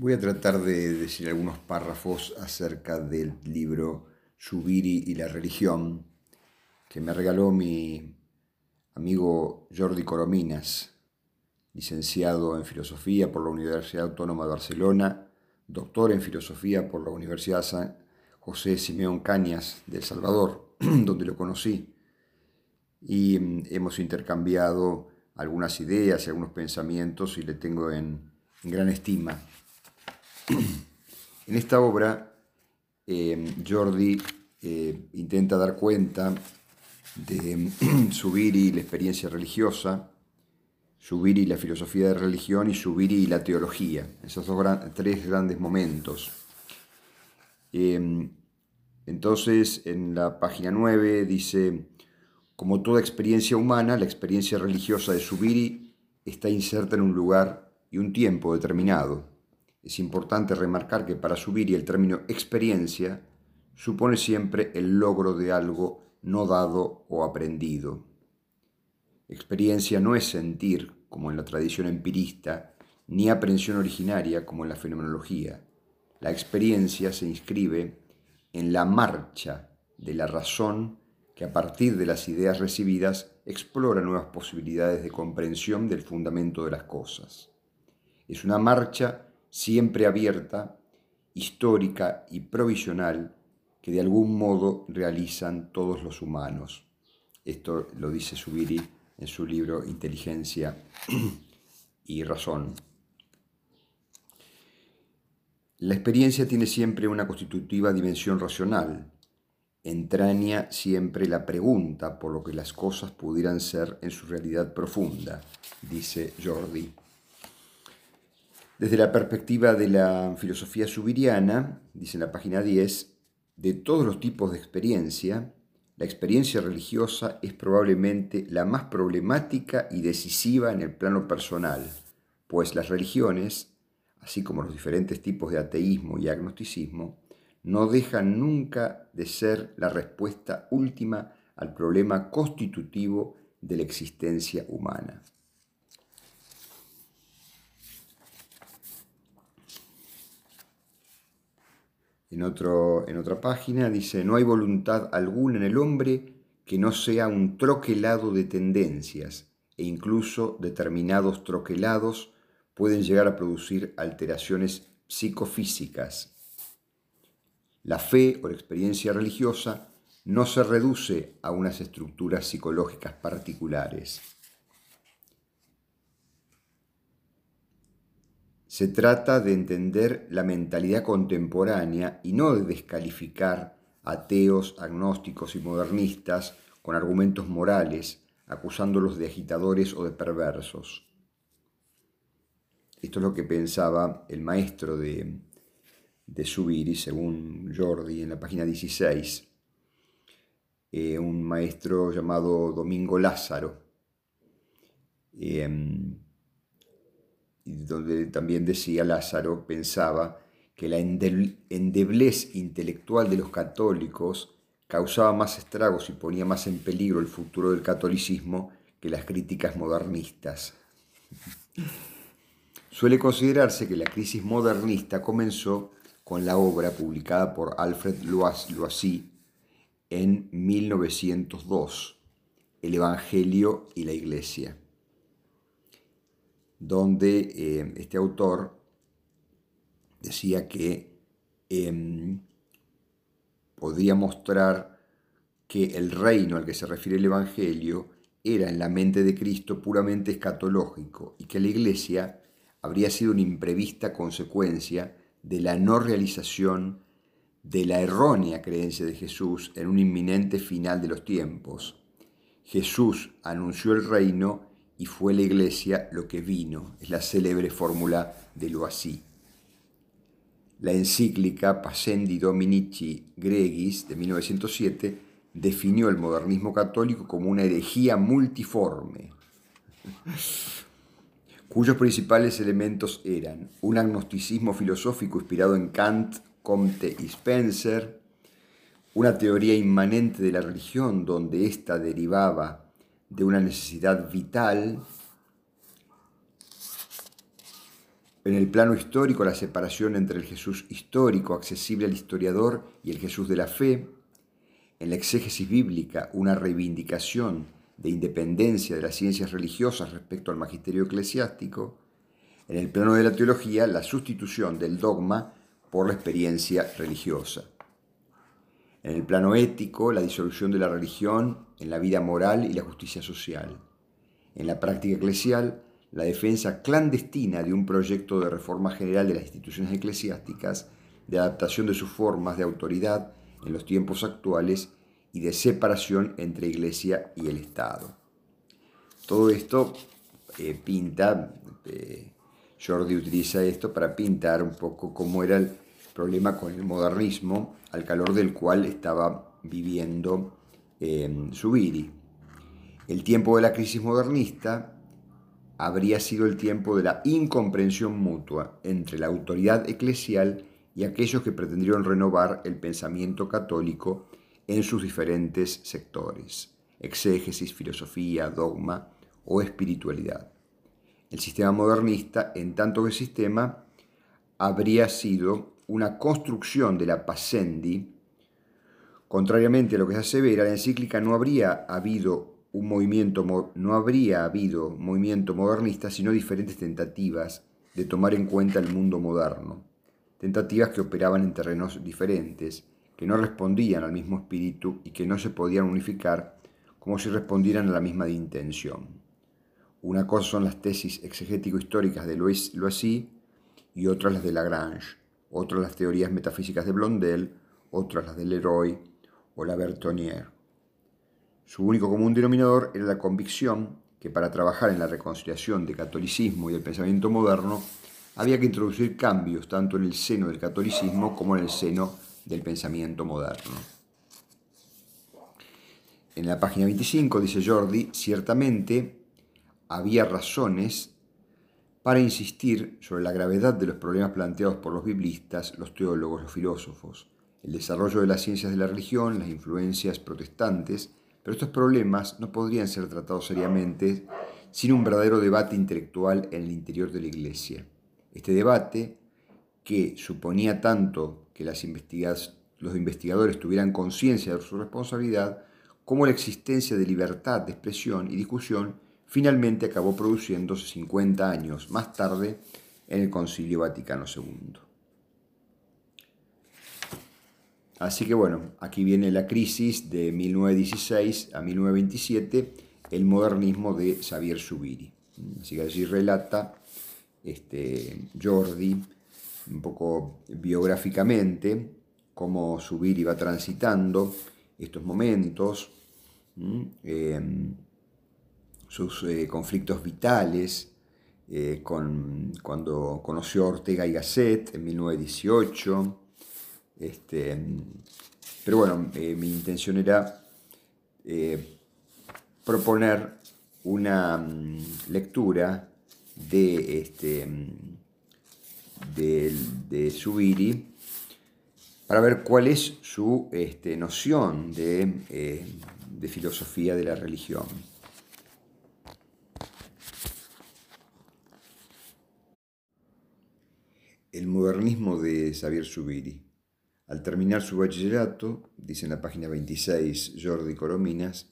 Voy a tratar de decir algunos párrafos acerca del libro Subiri y la religión que me regaló mi amigo Jordi Corominas, licenciado en Filosofía por la Universidad Autónoma de Barcelona, doctor en Filosofía por la Universidad San José Simeón Cañas de El Salvador, donde lo conocí. Y mm, hemos intercambiado algunas ideas y algunos pensamientos y le tengo en, en gran estima. En esta obra, eh, Jordi eh, intenta dar cuenta de Subiri y la experiencia religiosa, Subiri y la filosofía de religión y Subiri y la teología, esos dos tres grandes momentos. Eh, entonces, en la página 9 dice, como toda experiencia humana, la experiencia religiosa de Subiri está inserta en un lugar y un tiempo determinado es importante remarcar que para subir y el término experiencia supone siempre el logro de algo no dado o aprendido. Experiencia no es sentir, como en la tradición empirista, ni aprensión originaria, como en la fenomenología. La experiencia se inscribe en la marcha de la razón que a partir de las ideas recibidas explora nuevas posibilidades de comprensión del fundamento de las cosas. Es una marcha siempre abierta, histórica y provisional que de algún modo realizan todos los humanos. Esto lo dice Subiri en su libro Inteligencia y Razón. La experiencia tiene siempre una constitutiva dimensión racional, entraña siempre la pregunta por lo que las cosas pudieran ser en su realidad profunda, dice Jordi. Desde la perspectiva de la filosofía subiriana, dice en la página 10, de todos los tipos de experiencia, la experiencia religiosa es probablemente la más problemática y decisiva en el plano personal, pues las religiones, así como los diferentes tipos de ateísmo y agnosticismo, no dejan nunca de ser la respuesta última al problema constitutivo de la existencia humana. En, otro, en otra página dice, no hay voluntad alguna en el hombre que no sea un troquelado de tendencias e incluso determinados troquelados pueden llegar a producir alteraciones psicofísicas. La fe o la experiencia religiosa no se reduce a unas estructuras psicológicas particulares. Se trata de entender la mentalidad contemporánea y no de descalificar ateos, agnósticos y modernistas con argumentos morales, acusándolos de agitadores o de perversos. Esto es lo que pensaba el maestro de, de Subiri, según Jordi, en la página 16, eh, un maestro llamado Domingo Lázaro. Eh, donde también decía Lázaro, pensaba que la endeblez intelectual de los católicos causaba más estragos y ponía más en peligro el futuro del catolicismo que las críticas modernistas. Suele considerarse que la crisis modernista comenzó con la obra publicada por Alfred Loisy en 1902, El Evangelio y la Iglesia donde eh, este autor decía que em, podría mostrar que el reino al que se refiere el Evangelio era en la mente de Cristo puramente escatológico y que la iglesia habría sido una imprevista consecuencia de la no realización de la errónea creencia de Jesús en un inminente final de los tiempos. Jesús anunció el reino y fue la iglesia lo que vino, es la célebre fórmula de Loisy. La encíclica Pascendi Dominici Gregis de 1907 definió el modernismo católico como una herejía multiforme, cuyos principales elementos eran un agnosticismo filosófico inspirado en Kant, Comte y Spencer, una teoría inmanente de la religión donde ésta derivaba de una necesidad vital En el plano histórico, la separación entre el Jesús histórico, accesible al historiador, y el Jesús de la fe. En la exégesis bíblica, una reivindicación de independencia de las ciencias religiosas respecto al magisterio eclesiástico. En el plano de la teología, la sustitución del dogma por la experiencia religiosa. En el plano ético, la disolución de la religión en la vida moral y la justicia social. En la práctica eclesial, la defensa clandestina de un proyecto de reforma general de las instituciones eclesiásticas, de adaptación de sus formas de autoridad en los tiempos actuales y de separación entre Iglesia y el Estado. Todo esto eh, pinta, eh, Jordi utiliza esto para pintar un poco cómo era el problema con el modernismo, al calor del cual estaba viviendo eh, Zubiri. El tiempo de la crisis modernista habría sido el tiempo de la incomprensión mutua entre la autoridad eclesial y aquellos que pretendieron renovar el pensamiento católico en sus diferentes sectores, exégesis, filosofía, dogma o espiritualidad. El sistema modernista, en tanto que sistema, habría sido una construcción de la Pascendi. Contrariamente a lo que se asevera, la encíclica no habría habido un movimiento, no habría habido movimiento modernista, sino diferentes tentativas de tomar en cuenta el mundo moderno, tentativas que operaban en terrenos diferentes, que no respondían al mismo espíritu y que no se podían unificar como si respondieran a la misma intención. Una cosa son las tesis exegético-históricas de Loisy y otras las de Lagrange, otras las teorías metafísicas de Blondel, otras las de Leroy o la Bertonier. Su único común denominador era la convicción que para trabajar en la reconciliación del catolicismo y del pensamiento moderno había que introducir cambios tanto en el seno del catolicismo como en el seno del pensamiento moderno. En la página 25 dice Jordi, ciertamente había razones para insistir sobre la gravedad de los problemas planteados por los biblistas, los teólogos, los filósofos, el desarrollo de las ciencias de la religión, las influencias protestantes, pero estos problemas no podrían ser tratados seriamente sin un verdadero debate intelectual en el interior de la Iglesia. Este debate, que suponía tanto que los investigadores tuvieran conciencia de su responsabilidad, como la existencia de libertad de expresión y discusión, finalmente acabó produciéndose 50 años más tarde en el Concilio Vaticano II. Así que bueno, aquí viene la crisis de 1916 a 1927, el modernismo de Xavier Zubiri. Así que allí relata este, Jordi un poco biográficamente cómo Zubiri va transitando estos momentos, sus eh, conflictos vitales, eh, con, cuando conoció a Ortega y Gasset en 1918, este, pero bueno, eh, mi intención era proponer una mm, lectura de, este, mm, de, de para ver cuál es su este, noción de, de filosofía de la religión. El modernismo de Xavier Subiri. Al terminar su bachillerato, dice en la página 26 Jordi Corominas,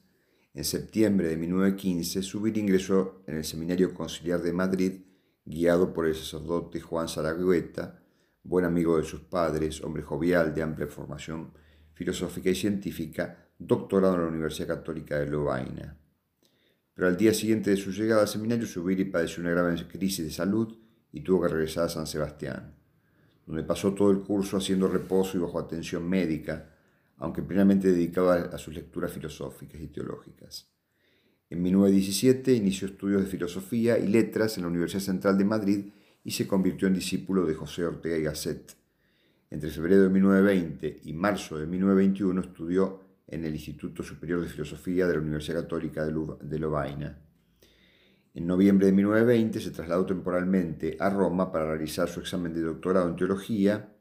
en septiembre de 1915, Subir ingresó en el Seminario Conciliar de Madrid, guiado por el sacerdote Juan Zaragoeta, buen amigo de sus padres, hombre jovial de amplia formación filosófica y científica, doctorado en la Universidad Católica de Lovaina. Pero al día siguiente de su llegada al seminario, Subiri padeció una grave crisis de salud y tuvo que regresar a San Sebastián donde pasó todo el curso haciendo reposo y bajo atención médica, aunque plenamente dedicado a, sus lecturas filosóficas y teológicas. En 1917 inició estudios de filosofía y letras en la Universidad Central de Madrid y se convirtió en discípulo de José Ortega y Gasset. Entre febrero de 1920 y marzo de 1921 estudió en el Instituto Superior de Filosofía de la Universidad Católica de Lovaina. En noviembre de 1920 se trasladó temporalmente a Roma para realizar su examen de doctorado en teología.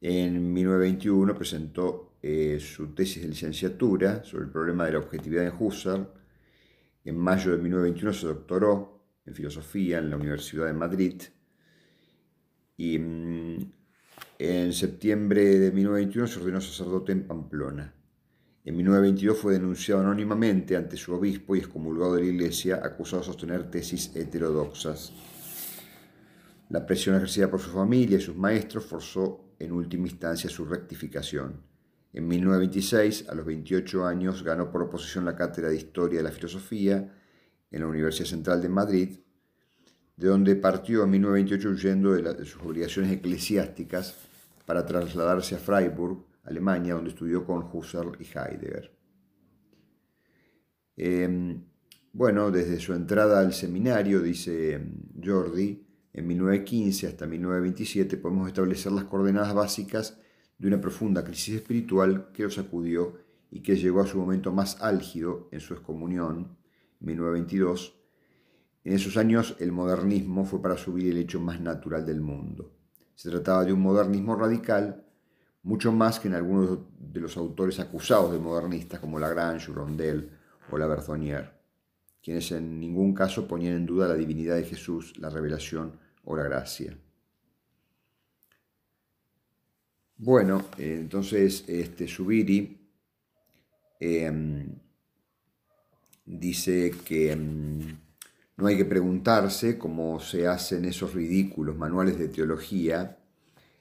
En 1921 presentó eh, su tesis de licenciatura sobre el problema de la objetividad en Husserl. En mayo de 1921 se doctoró en filosofía en la Universidad de Madrid. y mm, en septiembre de 1921 se ordenó sacerdote en Pamplona. En 1922 fue denunciado anónimamente ante su obispo y excomulgado de la iglesia, acusado de sostener tesis heterodoxas. La presión ejercida por su familia y sus maestros forzó en última instancia su rectificación. En 1926, a los 28 años, ganó por oposición la cátedra de Historia de la Filosofía en la Universidad Central de Madrid, de donde partió en 1928 huyendo de, sus obligaciones eclesiásticas para trasladarse a Freiburg, Alemania, donde estudió con Husserl y Heidegger. Em, bueno, desde su entrada al seminario, dice Jordi, en 1915 hasta 1927 podemos establecer las coordenadas básicas de una profunda crisis espiritual que lo sacudió y que llegó a su momento más álgido en su excomunión, 1922. En esos años el modernismo fue para subir el hecho más natural del mundo. Se trataba de un modernismo radical, mucho más que en algunos de los autores acusados de modernistas como Lagrange, Rondel o La Berthonier, quienes en ningún caso ponían en duda la divinidad de Jesús, la revelación o la gracia. Bueno, entonces este Subiri em, dice que em, no hay que preguntarse cómo se hacen esos ridículos manuales de teología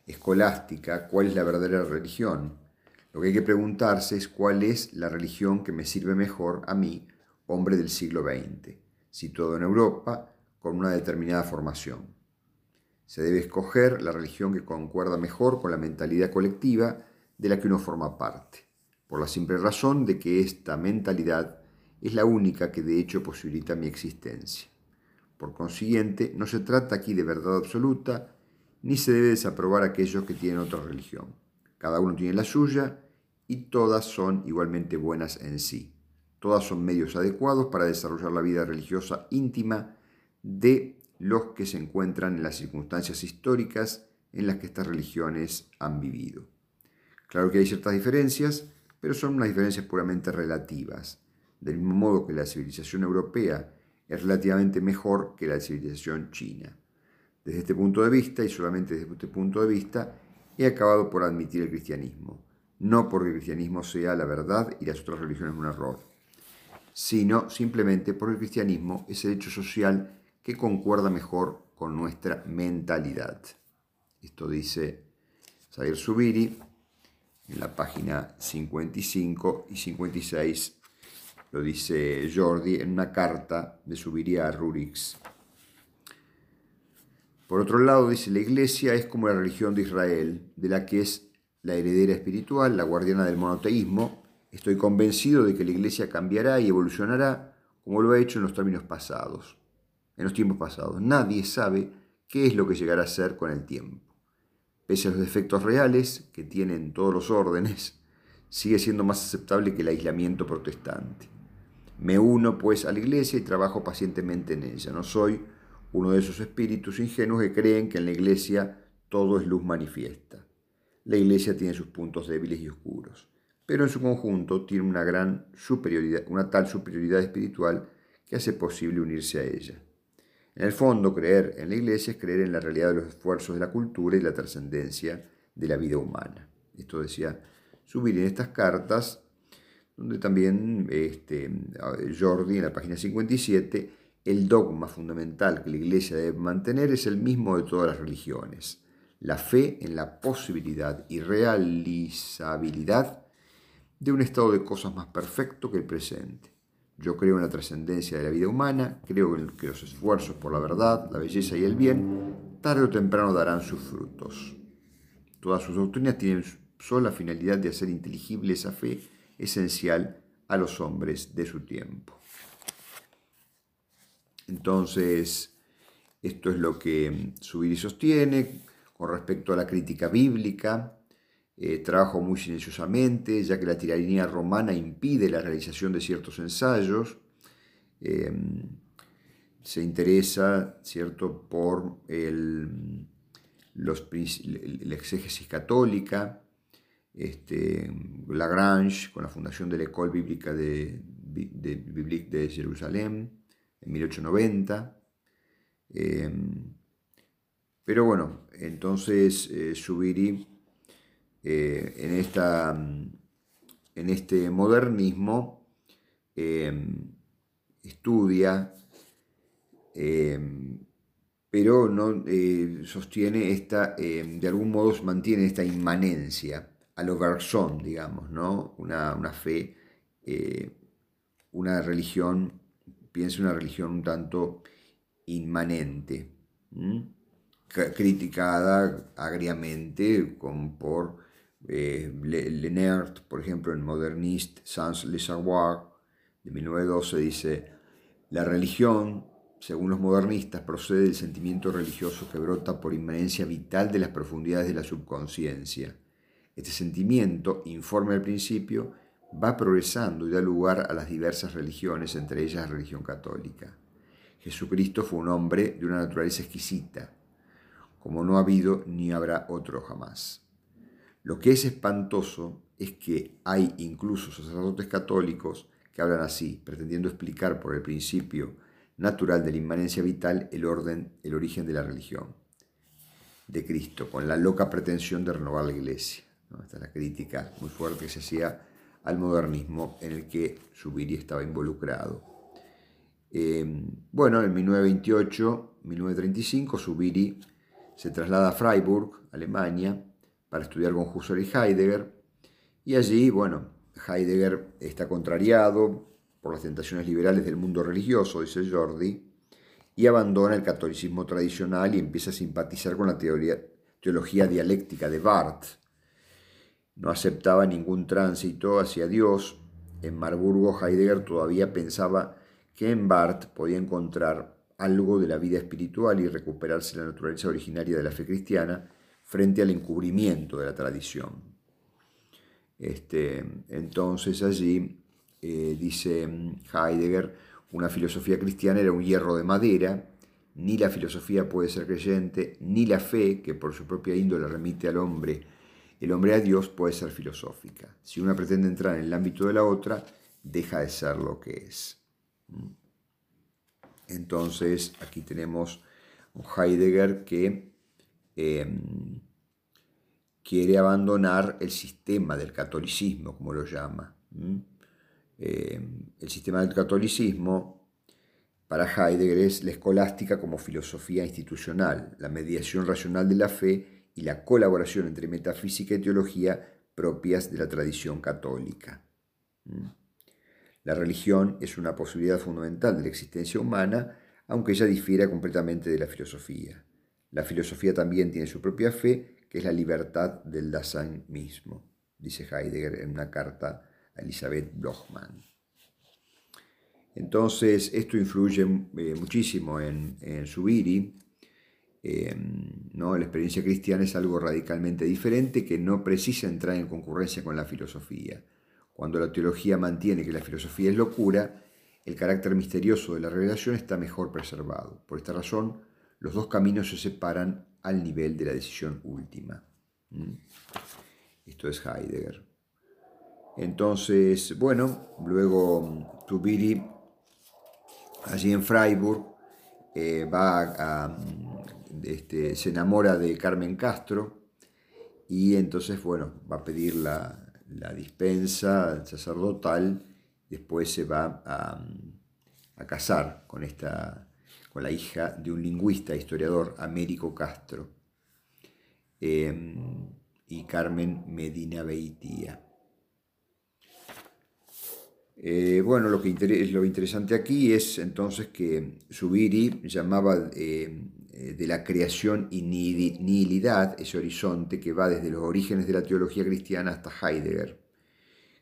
escolástica cuál es la verdadera religión. Lo que hay que preguntarse es cuál es la religión que me sirve mejor a mí, hombre del siglo XX, situado en Europa con una determinada formación. Se debe escoger la religión que concuerda mejor con la mentalidad colectiva de la que uno forma parte, por la simple razón de que esta mentalidad es la única que de hecho posibilita mi existencia. Por consiguiente, no se trata aquí de verdad absoluta, ni se debe desaprobar a aquellos que tienen otra religión. Cada uno tiene la suya y todas son igualmente buenas en sí. Todas son medios adecuados para desarrollar la vida religiosa íntima de los que se encuentran en las circunstancias históricas en las que estas religiones han vivido. Claro que hay ciertas diferencias, pero son unas diferencias puramente relativas. Del mismo modo que la civilización europea es relativamente mejor que la civilización china. Desde este punto de vista, y solamente desde este punto de vista, he acabado por admitir el cristianismo, no porque el cristianismo sea la verdad y las otras religiones un error, sino simplemente porque el cristianismo es el hecho social que concuerda mejor con nuestra mentalidad. Esto dice Sayer Subiri en la página 55 y 56, lo dice Jordi en una carta de Subiri a Rurix. Por otro lado, dice, la iglesia es como la religión de Israel, de la que es la heredera espiritual, la guardiana del monoteísmo. Estoy convencido de que la iglesia cambiará y evolucionará como lo ha hecho en los términos pasados en los tiempos pasados. Nadie sabe qué es lo que llegará a ser con el tiempo. Pese a los defectos reales que tienen todos los órdenes, sigue siendo más aceptable que el aislamiento protestante. Me uno pues a la iglesia y trabajo pacientemente en ella. No soy uno de esos espíritus ingenuos que creen que en la iglesia todo es luz manifiesta. La iglesia tiene sus puntos débiles y oscuros, pero en su conjunto tiene una gran superioridad, una tal superioridad espiritual que hace posible unirse a ella. En el fondo, creer en la iglesia es creer en la realidad de los esfuerzos de la cultura y la trascendencia de la vida humana. Esto decía subir en estas cartas, donde también este, Jordi, en la página 57, el dogma fundamental que la iglesia debe mantener es el mismo de todas las religiones, la fe en la posibilidad y realizabilidad de un estado de cosas más perfecto que el presente yo creo en la trascendencia de la vida humana, creo en que los esfuerzos por la verdad, la belleza y el bien, tarde o temprano darán sus frutos. Todas sus doctrinas tienen solo la finalidad de hacer inteligible esa fe esencial a los hombres de su tiempo. Entonces, esto es lo que Subiri sostiene con respecto a la crítica bíblica, eh, trabajo muy silenciosamente, ya que la tiranía romana impide la realización de ciertos ensayos. Em, se interesa, ¿cierto?, por el, los, la exégesis católica, este, Lagrange, con la fundación de la École Bíblica de, de, de Jerusalén en 1890. Em, pero bueno, entonces eh, eh, en, esta, en este modernismo estudia, pero no sostiene esta, de algún modo mantiene esta inmanencia a lo Garzón, digamos, ¿no? una, una fe, una religión, piensa una religión un tanto inmanente criticada agriamente con, por eh, por ejemplo, en Moderniste Sans le Savoir de 1912 dice, la religión, según los modernistas, procede del sentimiento religioso que brota por inmanencia vital de las profundidades de la subconsciencia. Este sentimiento, informe al principio, va progresando y da lugar a las diversas religiones, entre ellas la religión católica. Jesucristo fue un hombre de una naturaleza exquisita, como no ha habido ni habrá otro jamás. Lo que es espantoso es que hay incluso sacerdotes católicos que hablan así, pretendiendo explicar por el principio natural de la inmanencia vital el orden, el origen de la religión de Cristo, con la loca pretensión de renovar la iglesia. Esta es la crítica muy fuerte que se hacía al modernismo en el que Zubiri estaba involucrado. Eh, bueno, en 1928, 1935, Zubiri se traslada a Freiburg, Alemania, para estudiar con Husserl y Heidegger, y allí, bueno, Heidegger está contrariado por las tentaciones liberales del mundo religioso, dice Jordi, y abandona el catolicismo tradicional y empieza a simpatizar con la teología dialéctica de Barth. No aceptaba ningún tránsito hacia Dios. En Marburgo, Heidegger todavía pensaba que en Barth podía encontrar algo de la vida espiritual y recuperarse la naturaleza originaria de la fe cristiana frente al encubrimiento de la tradición. Este, entonces allí, eh, dice Heidegger, una filosofía cristiana era un hierro de madera, ni la filosofía puede ser creyente, ni la fe, que por su propia índole remite al hombre, el hombre a Dios, puede ser filosófica. Si una pretende entrar en el ámbito de la otra, deja de ser lo que es. ¿Mm? Entonces, aquí tenemos un Heidegger que em, quiere abandonar el sistema del catolicismo, como lo llama. Em, el sistema del catolicismo para Heidegger es la escolástica como filosofía institucional, la mediación racional de la fe y la colaboración entre metafísica y teología propias de la tradición católica. La religión es una posibilidad fundamental de la existencia humana, aunque ella difiera completamente de la filosofía. La filosofía también tiene su propia fe, que es la libertad del Dasein mismo, dice Heidegger en una carta a Elizabeth Blochmann. Entonces, esto influye eh, muchísimo en, en Subiri. Em, ¿no? La experiencia cristiana es algo radicalmente diferente que no precisa entrar en concurrencia con la filosofía. Cuando la teología mantiene que la filosofía es locura, el carácter misterioso de la revelación está mejor preservado. Por esta razón, los dos caminos se separan al nivel de la decisión última. ¿Mm? Esto es Heidegger. Entonces, bueno, luego Tubiri, allí en Freiburg, eh, va a, este, se enamora de Carmen Castro y entonces, bueno, va a pedir la, la dispensa sacerdotal, después se va a, casar con, esta, con la hija de un lingüista, historiador, Américo Castro, em, y Carmen Medina Beitía. Eh, bueno, lo que lo interesante aquí es entonces que Zubiri llamaba eh, eh, de la creación y nihilidad, ese horizonte que va desde los orígenes de la teología cristiana hasta Heidegger,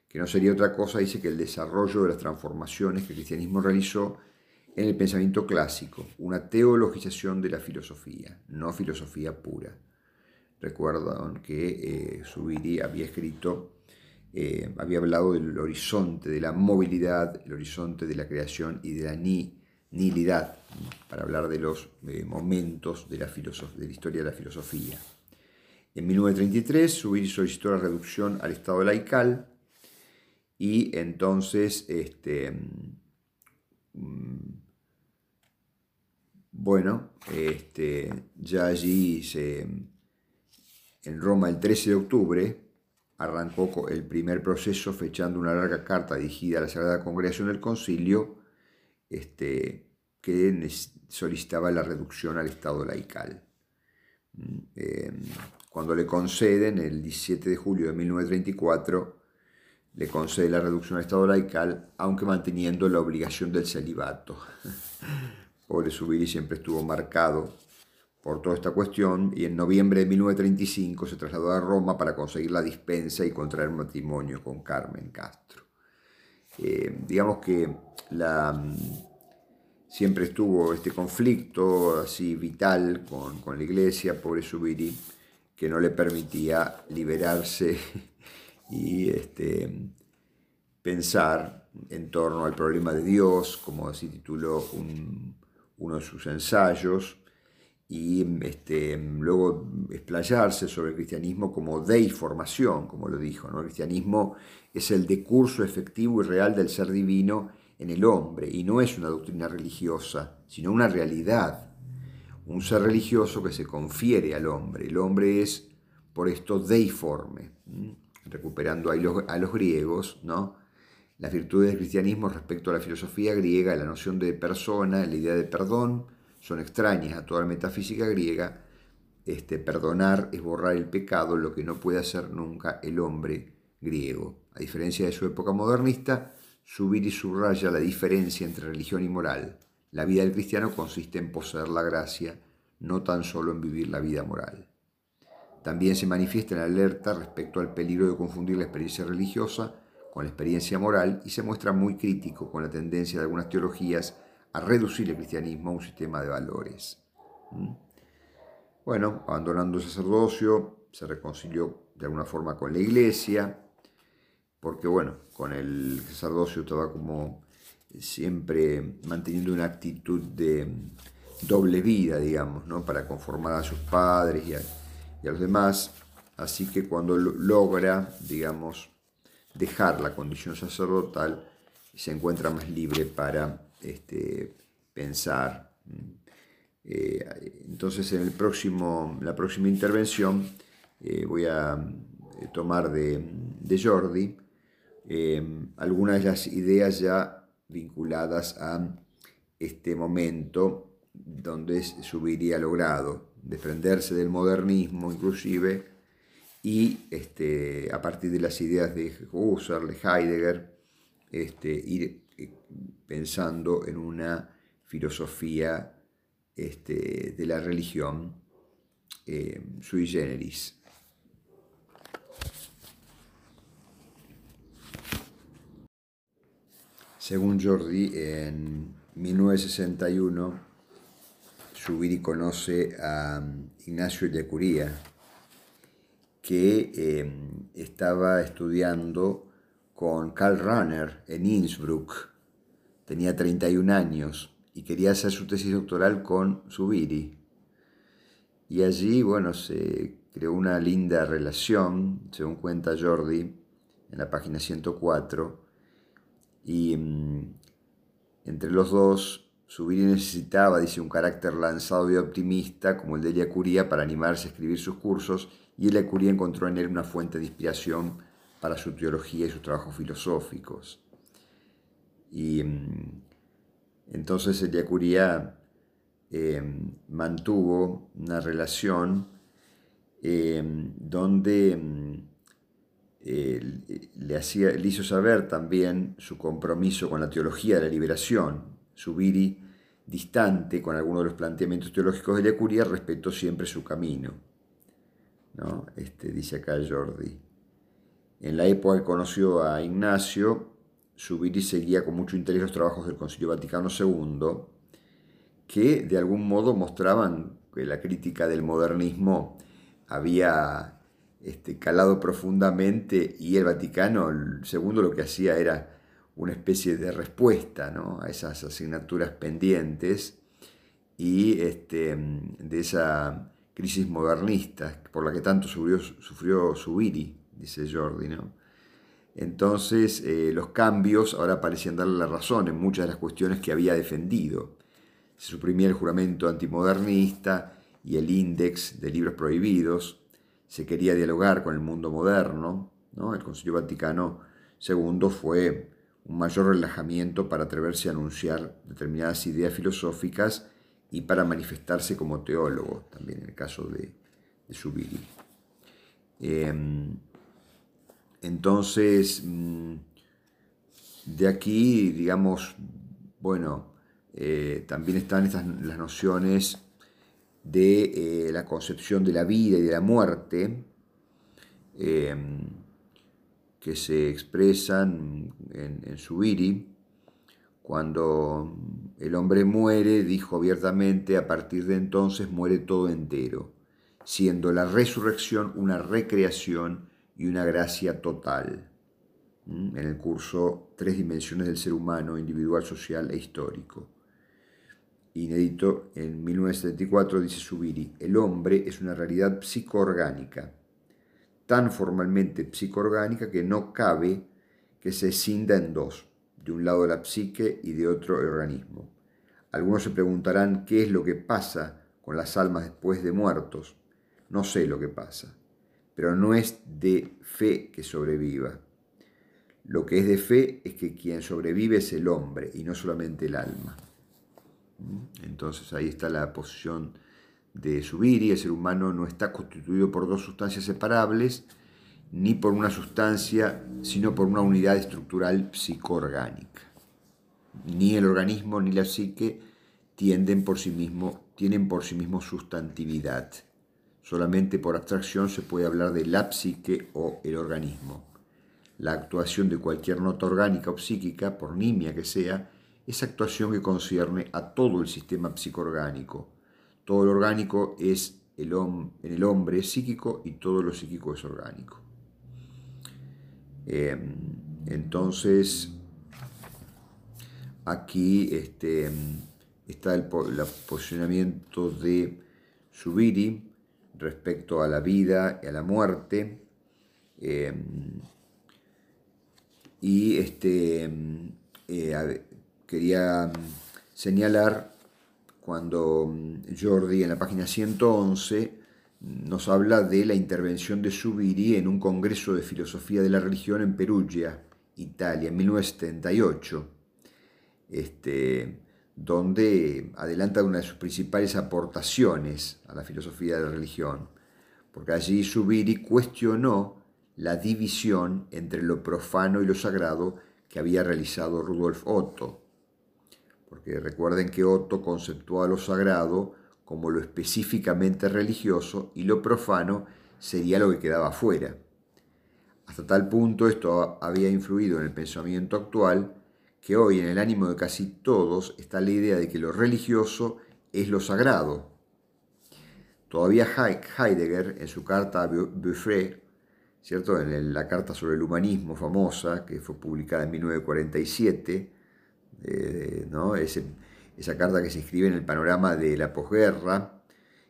que no sería otra cosa, dice, que el desarrollo de las transformaciones que el cristianismo realizó en el pensamiento clásico, una teologización de la filosofía, no filosofía pura. Recuerdan que eh, había escrito, eh, había hablado del horizonte de la movilidad, el horizonte de la creación y de la ni para hablar de los eh, momentos de la, historia de la filosofía. En 1933 Zubiri solicitó la reducción al estado laical y entonces este, mm, Bueno, este, ya allí se, en Roma el 13 de octubre arrancó el primer proceso fechando una larga carta dirigida a la Sagrada Congregación del Concilio este, que solicitaba la reducción al Estado laical. Mm, em, cuando le conceden, el 17 de julio de 1934, le concede la reducción al Estado laical, aunque manteniendo la obligación del celibato. Pobre Subiri siempre estuvo marcado por toda esta cuestión y en noviembre de 1935 se trasladó a Roma para conseguir la dispensa y contraer matrimonio con Carmen Castro. Eh, digamos que la, mm, siempre estuvo este conflicto así vital con, con la iglesia, pobre Subiri, que no le permitía liberarse y este, pensar en torno al problema de Dios, como así tituló uno de sus ensayos, y este, luego explayarse sobre el cristianismo como deiformación, como lo dijo. ¿no? El cristianismo es el decurso efectivo y real del ser divino en el hombre y no es una doctrina religiosa, sino una realidad, un ser religioso que se confiere al hombre. El hombre es por esto deiforme, recuperando a los, a los griegos, ¿no? las virtudes del cristianismo respecto a la filosofía griega, la noción de persona, la idea de perdón, son extrañas a toda la metafísica griega, este, perdonar es borrar el pecado, lo que no puede hacer nunca el hombre griego. A diferencia de su época modernista, subir y subraya la diferencia entre religión y moral. La vida del cristiano consiste en poseer la gracia, no tan solo en vivir la vida moral. También se manifiesta en alerta respecto al peligro de confundir la experiencia religiosa con la experiencia moral y se muestra muy crítico con la tendencia de algunas teologías a reducir el cristianismo a un sistema de valores. ¿Mm? Bueno, abandonando el sacerdocio, se reconcilió de alguna forma con la iglesia, porque bueno, con el sacerdocio estaba como siempre manteniendo una actitud de doble vida, digamos, ¿no? para conformar a sus padres y a, y a los demás. Así que cuando logra, digamos, dejar la condición sacerdotal, se encuentra más libre para este, pensar. Eh, entonces en el próximo, la próxima intervención eh, voy a eh, tomar de, Jordi algunas de las ideas ya vinculadas a este momento donde subiría logrado desprenderse del modernismo inclusive y este, a partir de las ideas de Husserl, de Heidegger, este, ir pensando en una filosofía este, de la religión eh, sui generis. Según Jordi, en 1961, Subiri conoce a Ignacio de Curía, que eh, estaba estudiando con Karl Rahner en Innsbruck. Tenía 31 años y quería hacer su tesis doctoral con Zubiri. Y allí, bueno, se creó una linda relación, según cuenta Jordi, en la página 104. Y mm, entre los dos, Zubiri necesitaba, dice, un carácter lanzado y optimista como el de Yacuría para animarse a escribir sus cursos, y Yacuría encontró en él una fuente de inspiración para su teología y sus trabajos filosóficos. Y mm, entonces el Curía em, mantuvo una relación em, donde mm, le, hacía, le hizo saber también su compromiso con la teología de la liberación. Subiri, distante con algunos de los planteamientos teológicos de Curía, respetó siempre su camino. ¿no? Este, dice acá Jordi. En la época que conoció a Ignacio, Subiri seguía con mucho interés los trabajos del Concilio Vaticano II, que de algún modo mostraban que la crítica del modernismo había este, calado profundamente y el Vaticano II lo que hacía era una especie de respuesta a esas asignaturas pendientes y este, de esa crisis modernista por la que tanto sufrió, sufrió Subiri dice Jordi, ¿no? Entonces, eh, los cambios ahora parecían darle la razón en muchas de las cuestiones que había defendido. se suprimía el juramento antimodernista y el índice de libros prohibidos, se quería dialogar con el mundo moderno, ¿no? el Concilio Vaticano II fue un mayor relajamiento para atreverse a anunciar determinadas ideas filosóficas y para manifestarse como teólogo, también en el caso de, de entonces, mm, de aquí, digamos, bueno, eh, también están estas, las nociones de eh, la concepción de la vida y de la muerte, em, que se expresan en, en Subiri. Cuando el hombre muere, dijo abiertamente, a partir de entonces muere todo entero, siendo la resurrección una recreación y una gracia total. En el curso Tres Dimensiones del Ser Humano, Individual, Social e Histórico inédito en 1974, dice Subiri, el hombre es una realidad psicoorgánica, tan formalmente psicoorgánica que no cabe que se escinda en dos, de un lado la psique y de otro el organismo. Algunos se preguntarán qué es lo que pasa con las almas después de muertos. No sé lo que pasa, pero no es de fe que sobreviva. Lo que es de fe es que quien sobrevive es el hombre y no solamente el alma. Entonces ahí está la posición de Subiri, el ser humano no está constituido por dos sustancias separables, ni por una sustancia, sino por una unidad estructural psicoorgánica. Ni el organismo ni la psique tienden por sí mismo, tienen por sí mismo sustantividad. Solamente por abstracción se puede hablar de la psique o el organismo. La actuación de cualquier nota orgánica o psíquica, por nimia que sea, esa actuación que concierne a todo el sistema psicoorgánico. Todo lo orgánico es el en el hombre psíquico y todo lo psíquico es orgánico. Em, entonces, aquí este, está el, posicionamiento de Subiri respecto a la vida y a la muerte. Em, y este, em, eh, quería mm, señalar cuando Jordi en la página 111 mm, nos habla de la intervención de Subiri en un congreso de filosofía de la religión en Perugia, Italia, en 1978, este, donde adelanta una de sus principales aportaciones a la filosofía de la religión, porque allí Subiri cuestionó la división entre lo profano y lo sagrado que había realizado Rudolf Otto porque recuerden que Otto conceptuó lo sagrado como lo específicamente religioso y lo profano sería lo que quedaba fuera. Hasta tal punto esto había influido en el pensamiento actual que hoy en el ánimo de casi todos está la idea de que lo religioso es lo sagrado. Todavía Heidegger, en su carta a Buffet, ¿cierto? en la carta sobre el humanismo famosa, que fue publicada en 1947, eh, ¿no? esa carta que se escribe en el panorama de la posguerra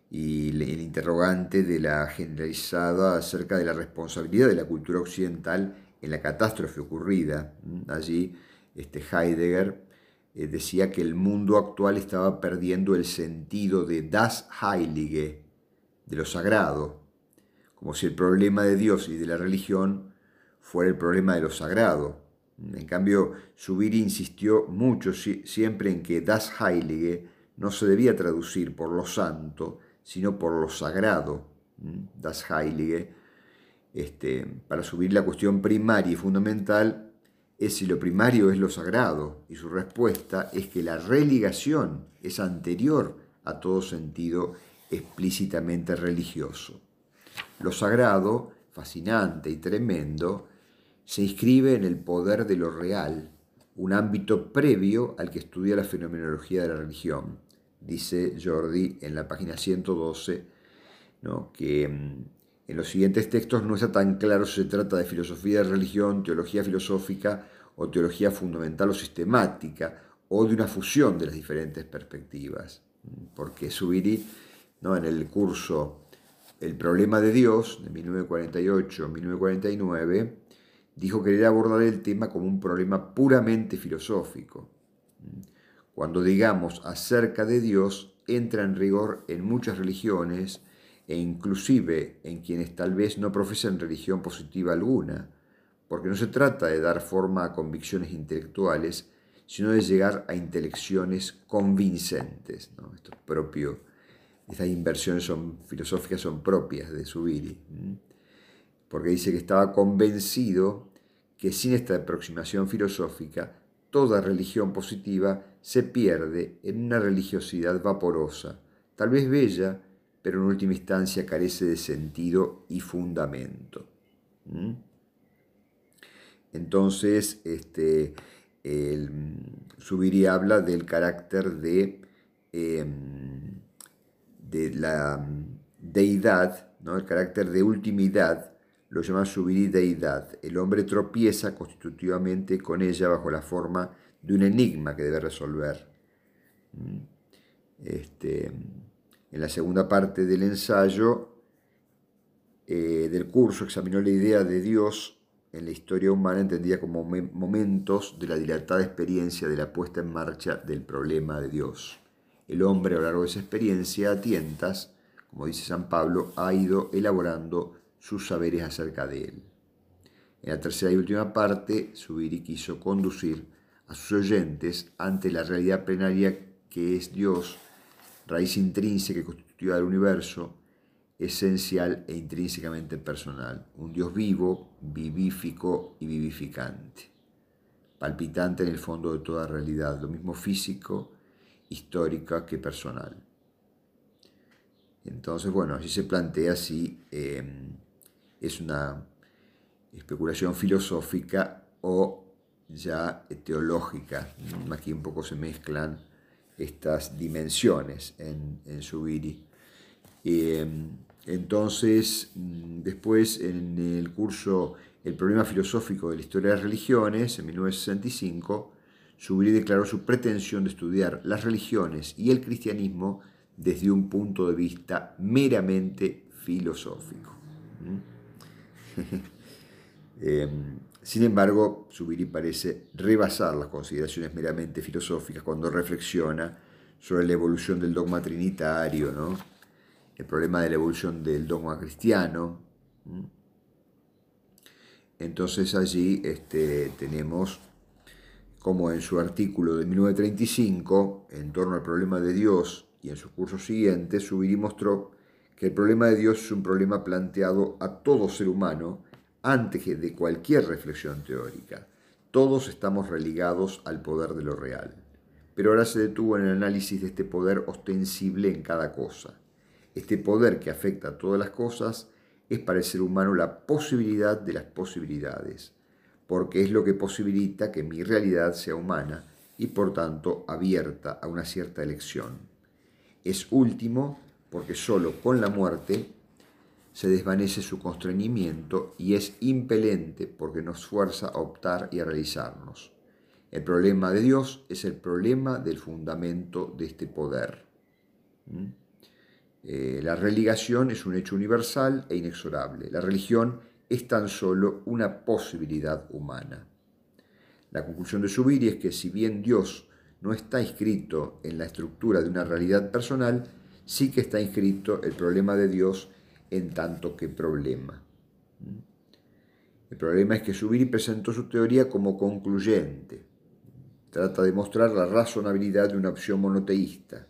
y el interrogante de la generalizada acerca de la responsabilidad de la cultura occidental en la catástrofe ocurrida. Allí este Heidegger eh, decía que el mundo actual estaba perdiendo el sentido de das Heilige, de lo sagrado, como si el problema de Dios y de la religión fuera el problema de lo sagrado. En cambio, Subiri insistió mucho siempre en que Das Heilige no se debía traducir por lo santo, sino por lo sagrado. Das Heilige, este, para subir la cuestión primaria y fundamental es si lo primario es lo sagrado, y su respuesta es que la religación es anterior a todo sentido explícitamente religioso. Lo sagrado, fascinante y tremendo, se inscribe en el poder de lo real, un ámbito previo al que estudia la fenomenología de la religión. Dice Jordi en la página 112 ¿no? que mm, en los siguientes textos no está tan claro si se trata de filosofía de religión, teología filosófica o teología fundamental o sistemática, o de una fusión de las diferentes perspectivas. Porque Subiri, ¿no? en el curso El problema de Dios, de 1948-1949, dijo querer abordar el tema como un problema puramente filosófico. cuando digamos acerca de Dios, entra en rigor en muchas religiones e inclusive en quienes tal vez no profesan religión positiva alguna, porque no se trata de dar forma a convicciones intelectuales, sino de llegar a intelecciones convincentes. Esto propio, estas inversiones son, filosóficas son propias de Subiri, porque dice que estaba convencido que sin esta aproximación filosófica, toda religión positiva se pierde en una religiosidad vaporosa, tal vez bella, pero en última instancia carece de sentido y fundamento. Entonces, este, el, Subiri habla del carácter de, em, de la deidad, ¿no? el carácter de ultimidad, lo llama Subiri deidad. El hombre tropieza constitutivamente con ella bajo la forma de un enigma que debe resolver. Este, en la segunda parte del ensayo eh, del curso examinó la idea de Dios en la historia humana entendida como momentos de la dilatada experiencia de la puesta en marcha del problema de Dios. El hombre a lo largo de esa experiencia a tientas, como dice San Pablo, ha ido elaborando sus saberes acerca de él. En la tercera y última parte, Subiri quiso conducir a sus oyentes ante la realidad plenaria que es Dios raíz intrínseca constitutiva del universo, esencial e intrínsecamente personal, un Dios vivo, vivífico y vivificante, palpitante en el fondo de toda realidad, lo mismo físico, histórica que personal. Entonces, bueno, así se plantea si em, es una especulación filosófica o ya teológica. Aquí un poco se mezclan estas dimensiones en, en. Em, entonces, mm, después en el curso El problema filosófico de la historia de las religiones, en 1965, Subiri declaró su pretensión de estudiar las religiones y el cristianismo desde un punto de vista meramente filosófico. Em, sin embargo, Subiri parece rebasar las consideraciones meramente filosóficas cuando reflexiona sobre la evolución del dogma trinitario, ¿no? el problema de la evolución del dogma cristiano. Entonces allí este, tenemos como en su artículo de 1935, en torno al problema de Dios, y en su curso siguiente, Subiri mostró que el problema de Dios es un problema planteado a todo ser humano, antes de cualquier reflexión teórica. Todos estamos religados al poder de lo real. Pero ahora se detuvo en el análisis de este poder ostensible en cada cosa. Este poder que afecta a todas las cosas es para el ser humano la posibilidad de las posibilidades, porque es lo que posibilita que mi realidad sea humana y por tanto abierta a una cierta elección. Es último porque solo con la muerte se desvanece su constreñimiento y es impelente porque nos fuerza a optar y a realizarnos. El problema de Dios es el problema del fundamento de este poder. ¿Mm? Eh, la religación es un hecho universal e inexorable. La religión es tan solo una posibilidad humana. La conclusión de Subiri es que si bien Dios no está inscrito en la estructura de una realidad personal, sí que está inscrito el problema de Dios en tanto que problema. El problema es que Subiri presentó su teoría como concluyente. Trata de mostrar la razonabilidad de una opción monoteísta,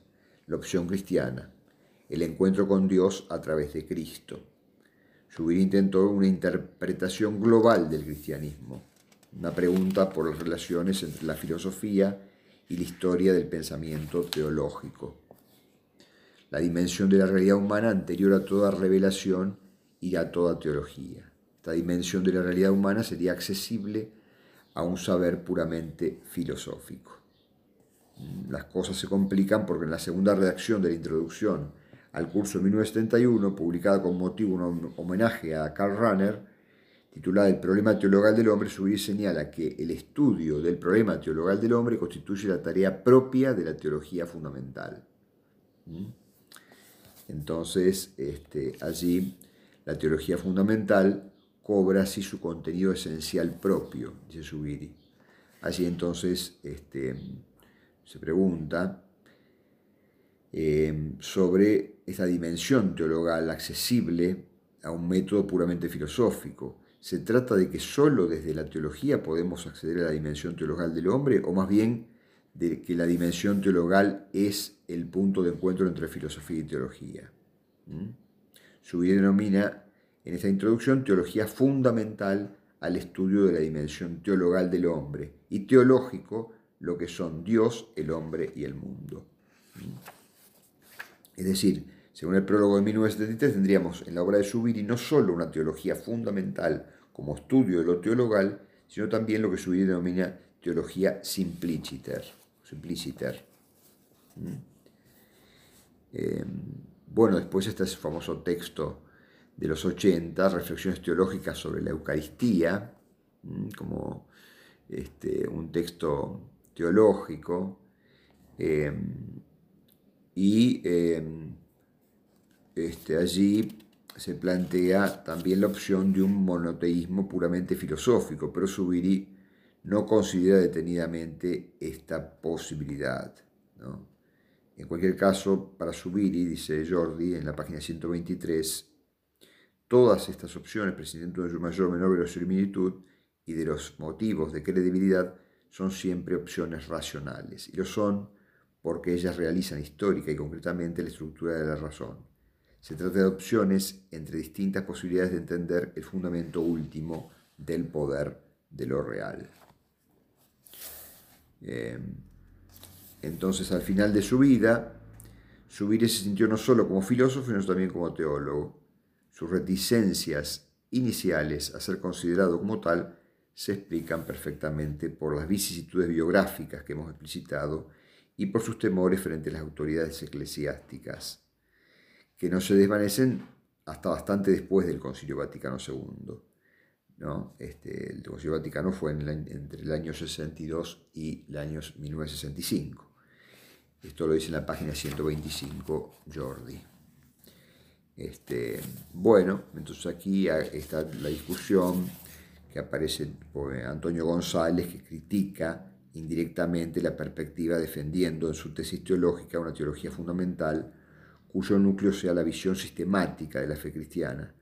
la opción cristiana, el encuentro con Dios a través de Cristo. Subiri intentó una interpretación global del cristianismo, una pregunta por las relaciones entre la filosofía y la historia del pensamiento teológico la dimensión de la realidad humana anterior a toda revelación y a toda teología. Esta dimensión de la realidad humana sería accesible a un saber puramente filosófico. Las cosas se complican porque en la segunda redacción de la introducción al curso de 1971, publicada con motivo de un homenaje a Karl Rahner, titulada El problema teologal del hombre, Subir señala que el estudio del problema teologal del hombre constituye la tarea propia de la teología fundamental. ¿Mm? Entonces, este, allí la teología fundamental cobra así su contenido esencial propio, dice Subiri. Allí entonces este, se pregunta eh, sobre esta dimensión teologal accesible a un método puramente filosófico. ¿Se trata de que solo desde la teología podemos acceder a la dimensión teologal del hombre o más bien de que la dimensión teologal es el punto de encuentro entre filosofía y teología? Subir denomina en esta introducción teología fundamental al estudio de la dimensión teologal del hombre y teológico lo que son Dios, el hombre y el mundo. Es decir, según el prólogo de 1973, tendríamos en la obra de Subiri no solo una teología fundamental como estudio de lo teologal, sino también lo que Subiri denomina teología simpliciter. Simpliciter. ¿Mm? Eh, bueno, después está ese famoso texto de los 80, reflexiones teológicas sobre la Eucaristía, como este, un texto teológico, em, y em, este, allí se plantea también la opción de un monoteísmo puramente filosófico, pero Subiri no considera detenidamente esta posibilidad. En cualquier caso, para Subiri, dice Jordi en la página 123, Todas estas opciones, prescindiendo de mayor o menor verosimilitud y de los motivos de credibilidad, son siempre opciones racionales, y lo son porque ellas realizan histórica y concretamente la estructura de la razón. Se trata de opciones entre distintas posibilidades de entender el fundamento último del poder de lo real. Em, entonces, al final de su vida, Subir se sintió no solo como filósofo, sino también como teólogo. Sus reticencias iniciales a ser considerado como tal se explican perfectamente por las vicisitudes biográficas que hemos explicitado y por sus temores frente a las autoridades eclesiásticas, que no se desvanecen hasta bastante después del Concilio Vaticano II. Este, el Concilio Vaticano fue entre el año 62 y el año 1965. Esto lo dice en la página 125 Jordi. Este, bueno, entonces aquí está la discusión que aparece por Antonio González, que critica indirectamente la perspectiva defendiendo en su tesis teológica una teología fundamental cuyo núcleo sea la visión sistemática de la fe cristiana.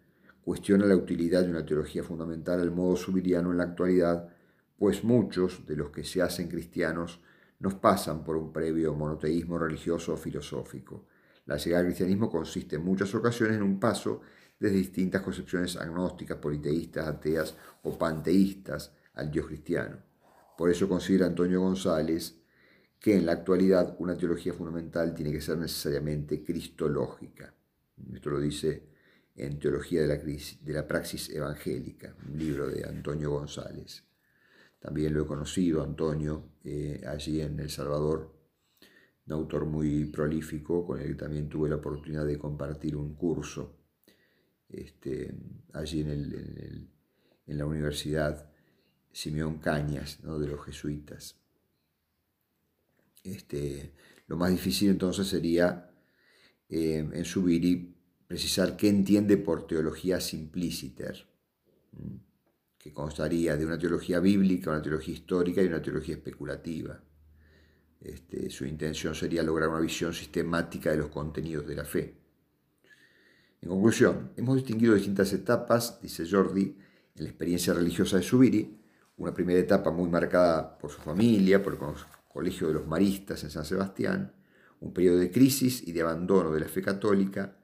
Cuestiona la utilidad de una teología fundamental al modo subiriano en la actualidad, pues muchos de los que se hacen cristianos nos pasan por un previo monoteísmo religioso o filosófico la llegada al cristianismo consiste en muchas ocasiones en un paso desde distintas concepciones agnósticas, politeístas, ateas o panteístas al Dios cristiano. Por eso considera Antonio González que en la actualidad una teología fundamental tiene que ser necesariamente cristológica. Esto lo dice en Teología de la, de la Praxis Evangélica, un libro de Antonio González. También lo he conocido, Antonio, eh, allí en El Salvador, un autor muy prolífico con el que también tuve la oportunidad de compartir un curso este, allí en, la Universidad Simeón Cañas de los jesuitas. Este, lo más difícil entonces sería eh, en subir y precisar qué entiende por teología simpliciter, que constaría de una teología bíblica, una teología histórica y una teología especulativa. Este, su intención sería lograr una visión sistemática de los contenidos de la fe. En conclusión, hemos distinguido distintas etapas, dice Jordi, en la experiencia religiosa de Subiri, una primera etapa muy marcada por su familia, por el Colegio de los Maristas en San Sebastián, un periodo de crisis y de abandono de la fe católica,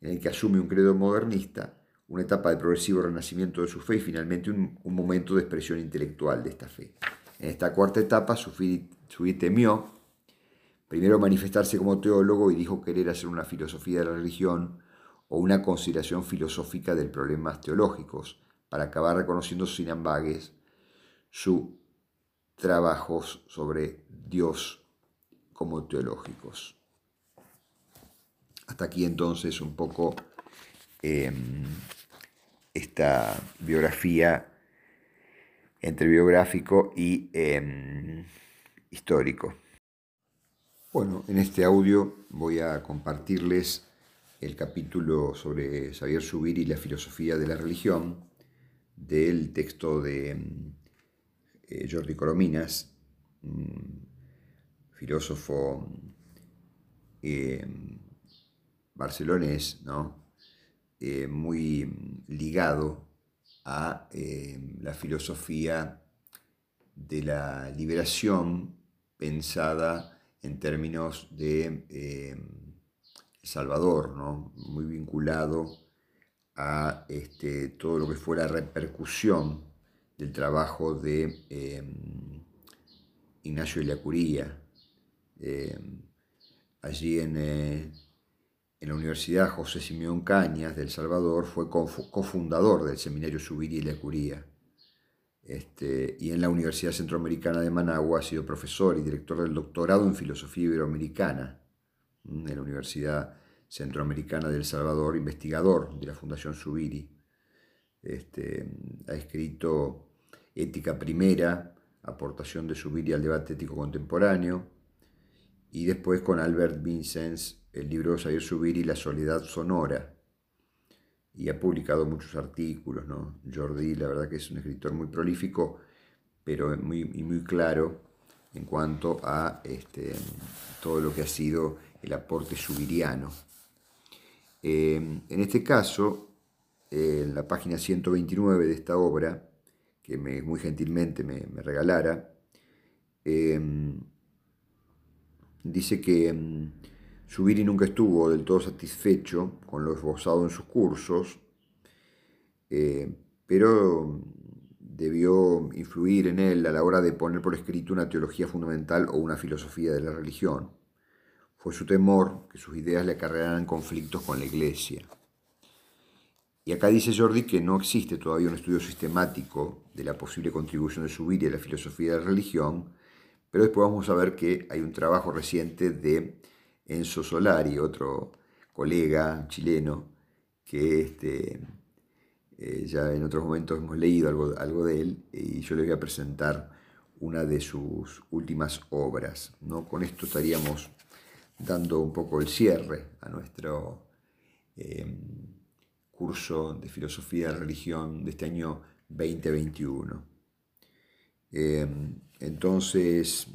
en el que asume un credo modernista, una etapa de progresivo renacimiento de su fe y finalmente un, momento de expresión intelectual de esta fe. En esta cuarta etapa, Subiri temió primero manifestarse como teólogo y dijo querer hacer una filosofía de la religión o una consideración filosófica de problemas teológicos, para acabar reconociendo sin ambagues sus trabajos sobre Dios como teológicos. Hasta aquí entonces un poco em, esta biografía entre biográfico y em, histórico. Bueno, en este audio voy a compartirles el capítulo sobre Xavier Subiri y la filosofía de la religión del texto de mm, eh, Jordi Corominas, filósofo barcelonés, ¿no? muy ligado a la filosofía de la liberación pensada en términos de eh, Salvador, ¿no? muy vinculado a este, todo lo que fue la repercusión del trabajo de Ignacio de la Curía. Allí en, eh, en, la Universidad José Simeón Cañas de El Salvador fue cofundador del Seminario Subiri y la Curía. Este, y en la Universidad Centroamericana de Managua ha sido profesor y director del doctorado en Filosofía Iberoamericana mm, en la Universidad Centroamericana de El Salvador, investigador de la Fundación Subiri. Este, ha escrito Ética Primera, aportación de Subiri al debate ético contemporáneo, y después con Albert Vincenz el libro Xavier Subiri, La soledad sonora, y ha publicado muchos artículos, ¿no? Jordi, la verdad que es un escritor muy prolífico, pero muy, muy claro en cuanto a este, todo lo que ha sido el aporte subiriano. Eh, en este caso, en la página 129 de esta obra, que me, muy gentilmente me, regalara, eh, dice que mm, Subiri nunca estuvo del todo satisfecho con lo esbozado en sus cursos, eh, pero debió influir en él a la hora de poner por escrito una teología fundamental o una filosofía de la religión. Fue su temor que sus ideas le acarrearan conflictos con la Iglesia. Y acá dice Jordi que no existe todavía un estudio sistemático de la posible contribución de Subiri a la filosofía de la religión, pero después vamos a ver que hay un trabajo reciente de Enzo Solari, otro colega chileno, que este, eh, ya en otros momentos hemos leído algo, algo, de él y yo le voy a presentar una de sus últimas obras. ¿no? Con esto estaríamos dando un poco el cierre a nuestro em, curso de filosofía de religión de este año 2021. Em, entonces,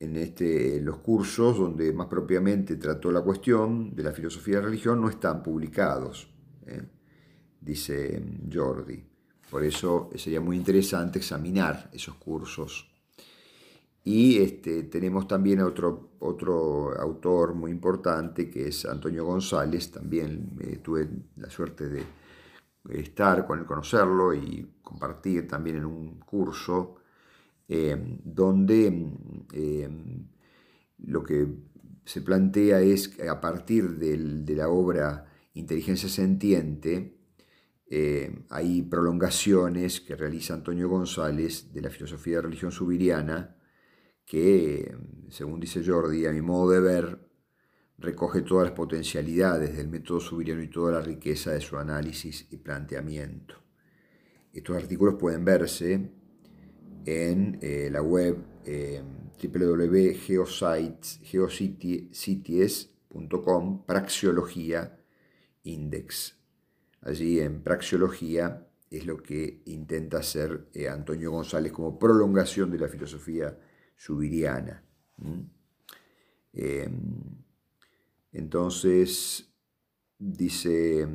en este, los cursos donde más propiamente trató la cuestión de la filosofía de la religión no están publicados, ¿eh? dice Jordi. Por eso sería muy interesante examinar esos cursos. Y este, tenemos también otro, otro autor muy importante que es Antonio González, también eh, tuve la suerte de estar con él, conocerlo y compartir también en un curso Em, donde em, lo que se plantea es que a partir de la obra Inteligencia Sentiente, em, hay prolongaciones que realiza Antonio González de la filosofía de religión subiriana, que, según dice Jordi, a mi modo de ver, recoge todas las potencialidades del método subiriano y toda la riqueza de su análisis y planteamiento. Estos artículos pueden verse en eh, la web eh, www.geocities.com, Praxiología Index. Allí en Praxiología es lo que intenta hacer eh, Antonio González como prolongación de la filosofía subiriana. Entonces, dice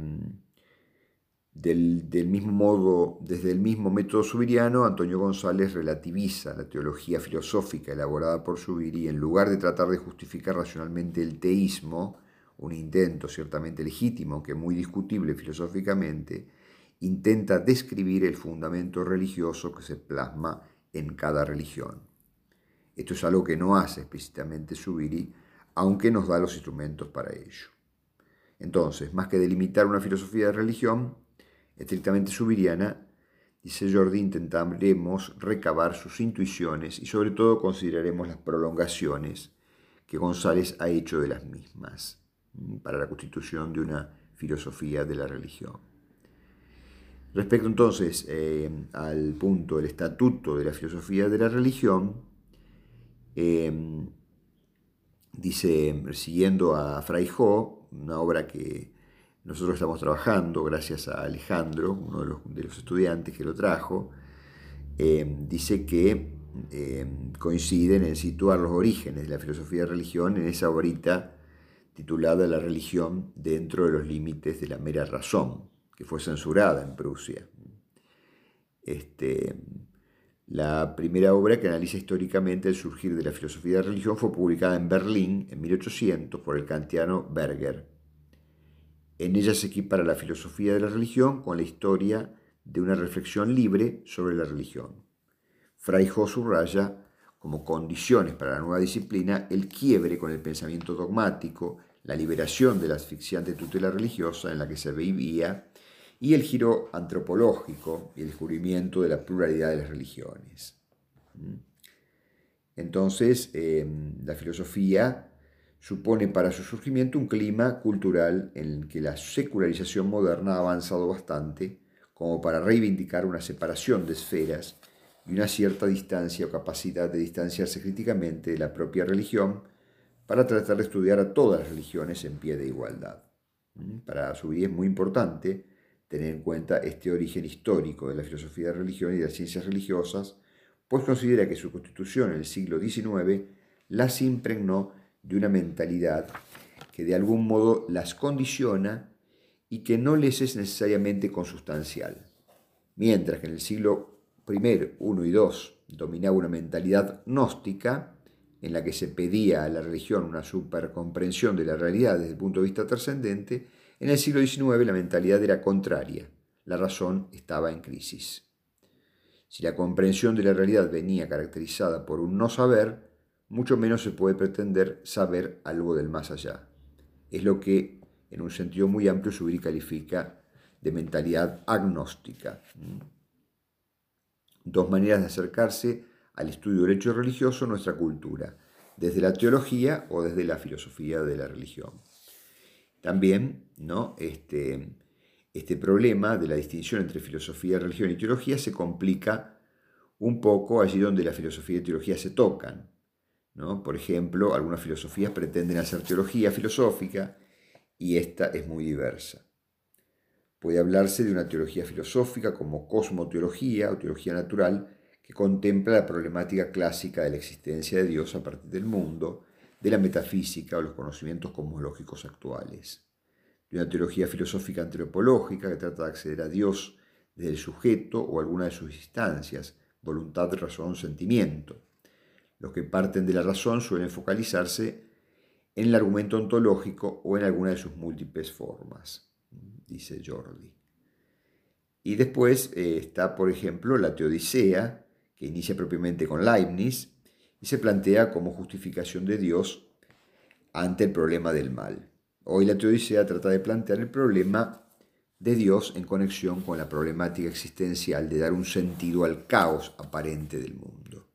del, mismo modo, desde el mismo método subiriano, Antonio González relativiza la teología filosófica elaborada por Subiri y en lugar de tratar de justificar racionalmente el teísmo, un intento ciertamente legítimo que muy discutible filosóficamente, intenta describir el fundamento religioso que se plasma en cada religión. Esto es algo que no hace explícitamente Subiri, aunque nos da los instrumentos para ello. Entonces, más que delimitar una filosofía de religión, estrictamente subiriana, dice Jordi, intentaremos recabar sus intuiciones y sobre todo consideraremos las prolongaciones que González ha hecho de las mismas mm, para la constitución de una filosofía de la religión. Respecto entonces eh, al punto del estatuto de la filosofía de la religión, eh, dice, siguiendo a Fraijo, una obra que nosotros estamos trabajando, gracias a Alejandro, uno de los, estudiantes que lo trajo, eh, dice que eh, coinciden en situar los orígenes de la filosofía de religión en esa obrita titulada La religión dentro de los límites de la mera razón, que fue censurada en Prusia. Este, la primera obra que analiza históricamente el surgir de la filosofía de religión fue publicada en Berlín en 1800 por el kantiano Berger. En ella se equipara la filosofía de la religión con la historia de una reflexión libre sobre la religión. Freijo subraya como condiciones para la nueva disciplina el quiebre con el pensamiento dogmático, la liberación de la asfixiante tutela religiosa en la que se vivía y el giro antropológico y el descubrimiento de la pluralidad de las religiones. ¿Mm? Entonces, em, la filosofía supone para su surgimiento un clima cultural en el que la secularización moderna ha avanzado bastante como para reivindicar una separación de esferas y una cierta distancia o capacidad de distanciarse críticamente de la propia religión para tratar de estudiar a todas las religiones en pie de igualdad. ¿Mm? Para su vida es muy importante tener en cuenta este origen histórico de la filosofía de religión y de las ciencias religiosas, pues considera que su constitución en el siglo XIX las impregnó de una mentalidad que de algún modo las condiciona y que no les es necesariamente consustancial. Mientras que en el siglo I, I y II dominaba una mentalidad gnóstica, en la que se pedía a la religión una supercomprensión de la realidad desde el punto de vista trascendente, en el siglo XIX la mentalidad era contraria, la razón estaba en crisis. Si la comprensión de la realidad venía caracterizada por un no saber, mucho menos se puede pretender saber algo del más allá. Es lo que, en un sentido muy amplio, Subiri califica de mentalidad agnóstica. Dos maneras de acercarse al estudio del hecho religioso en nuestra cultura, desde la teología o desde la filosofía de la religión. También ¿no? este, este problema de la distinción entre filosofía, religión y teología se complica un poco allí donde la filosofía y teología se tocan. ¿no? Por ejemplo, algunas filosofías pretenden hacer teología filosófica y esta es muy diversa. Puede hablarse de una teología filosófica como cosmoteología o teología natural que contempla la problemática clásica de la existencia de Dios a partir del mundo, de la metafísica o los conocimientos cosmológicos actuales, de una teología filosófica antropológica que trata de acceder a Dios desde el sujeto o alguna de sus instancias, voluntad, razón, sentimiento. Los que parten de la razón suelen focalizarse en el argumento ontológico o en alguna de sus múltiples formas, dice Jordi. Y después eh, está, por ejemplo, la Teodicea, que inicia propiamente con Leibniz, y se plantea como justificación de Dios ante el problema del mal. Hoy la teodicea trata de plantear el problema de Dios en conexión con la problemática existencial de dar un sentido al caos aparente del mundo.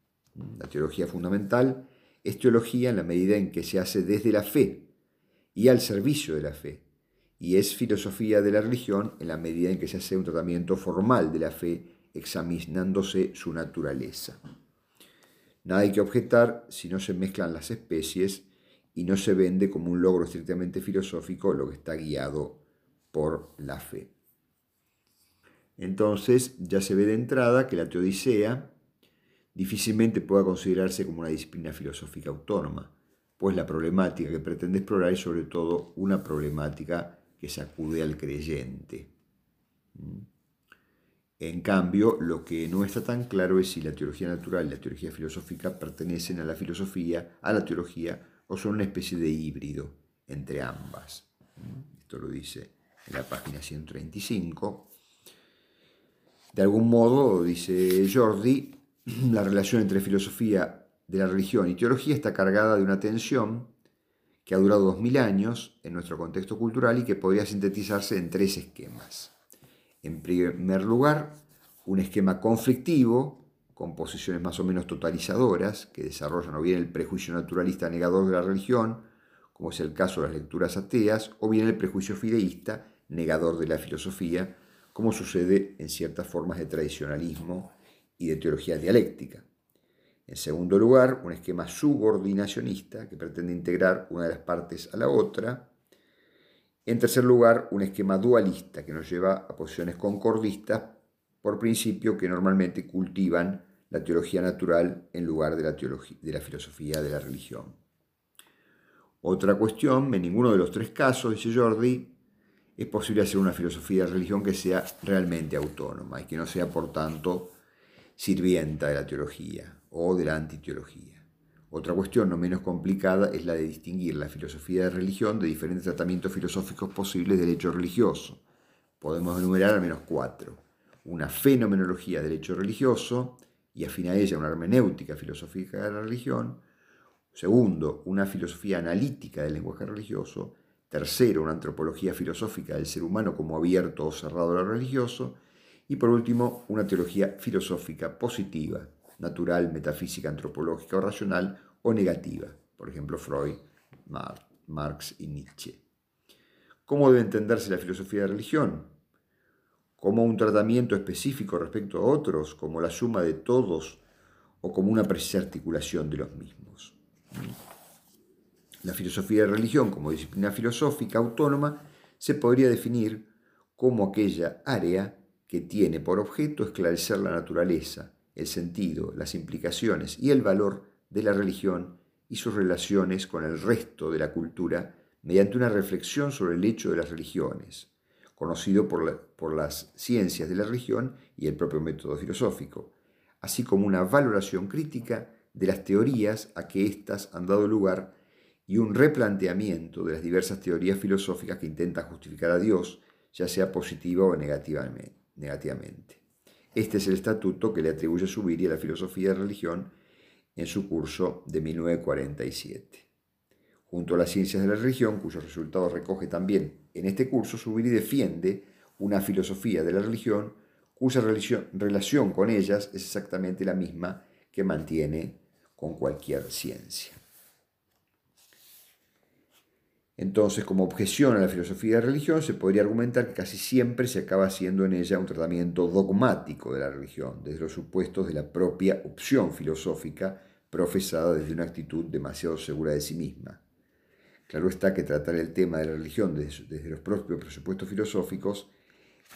La teología fundamental es teología en la medida en que se hace desde la fe y al servicio de la fe, y es filosofía de la religión en la medida en que se hace un tratamiento formal de la fe examinándose su naturaleza. Nada hay que objetar si no se mezclan las especies y no se vende como un logro estrictamente filosófico lo que está guiado por la fe. Entonces ya se ve de entrada que la teodicea difícilmente pueda considerarse como una disciplina filosófica autónoma, pues la problemática que pretende explorar es sobre todo una problemática que sacude al creyente. ¿Mm? En cambio, lo que no está tan claro es si la teología natural y la teología filosófica pertenecen a la filosofía, a la teología, o son una especie de híbrido entre ambas. Esto lo dice en la página 135. De algún modo, dice Jordi, la relación entre filosofía de la religión y teología está cargada de una tensión que ha durado dos mil años en nuestro contexto cultural y que podría sintetizarse en tres esquemas. En primer lugar, un esquema conflictivo, con posiciones más o menos totalizadoras, que desarrollan o bien el prejuicio naturalista negador de la religión, como es el caso de las lecturas ateas, o bien el prejuicio fideísta negador de la filosofía, como sucede en ciertas formas de tradicionalismo y de teología dialéctica. En segundo lugar, un esquema subordinacionista que pretende integrar una de las partes a la otra, en tercer lugar, un esquema dualista que nos lleva a posiciones concordistas por principio que normalmente cultivan la teología natural en lugar de la, filosofía de la religión. Otra cuestión, en ninguno de los tres casos, dice Jordi, es posible hacer una filosofía de religión que sea realmente autónoma y que no sea, por tanto, sirvienta de la teología o de la antiteología. Otra cuestión no menos complicada es la de distinguir la filosofía de religión de diferentes tratamientos filosóficos posibles del hecho religioso. Podemos enumerar al menos cuatro. Una fenomenología del hecho religioso y afina a ella una hermenéutica filosófica de la religión. Segundo, una filosofía analítica del lenguaje religioso. Tercero, una antropología filosófica del ser humano como abierto o cerrado a lo religioso. Y por último, una teología filosófica positiva, natural, metafísica, antropológica o racional o negativa, por ejemplo Freud, Marx y Nietzsche. ¿Cómo debe entenderse la filosofía de religión? Como un tratamiento específico respecto a otros, como la suma de todos o como una precisa articulación de los mismos. La filosofía de religión como disciplina filosófica autónoma se podría definir como aquella área que tiene por objeto esclarecer la naturaleza, el sentido, las implicaciones y el valor de la religión y sus relaciones con el resto de la cultura mediante una reflexión sobre el hecho de las religiones, conocido por, por las ciencias de la religión y el propio método filosófico, así como una valoración crítica de las teorías a que éstas han dado lugar y un replanteamiento de las diversas teorías filosóficas que intentan justificar a Dios, ya sea positiva o negativamente. Este es el estatuto que le atribuye Subiri a la filosofía de religión en su curso de 1947. Junto a las ciencias de la religión, cuyos resultados recoge también en este curso, Subiri defiende una filosofía de la religión cuya relación con ellas es exactamente la misma que mantiene con cualquier ciencia. Entonces, como objeción a la filosofía de religión, se podría argumentar que casi siempre se acaba haciendo en ella un tratamiento dogmático de la religión, desde los supuestos de la propia opción filosófica profesada desde una actitud demasiado segura de sí misma. Claro está que tratar el tema de la religión desde, desde los propios presupuestos filosóficos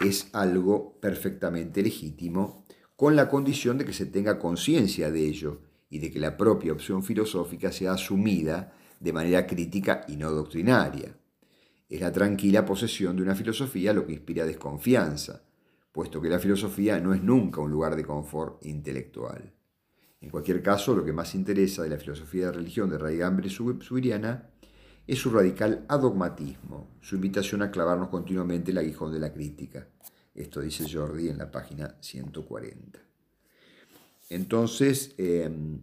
es algo perfectamente legítimo, con la condición de que se tenga conciencia de ello y de que la propia opción filosófica sea asumida de manera crítica y no doctrinaria. Es la tranquila posesión de una filosofía lo que inspira desconfianza, puesto que la filosofía no es nunca un lugar de confort intelectual. En cualquier caso, lo que más interesa de la filosofía de religión de Raigambre subiriana es su radical adogmatismo, su invitación a clavarnos continuamente el aguijón de la crítica. Esto dice Jordi en la página 140. Entonces, em,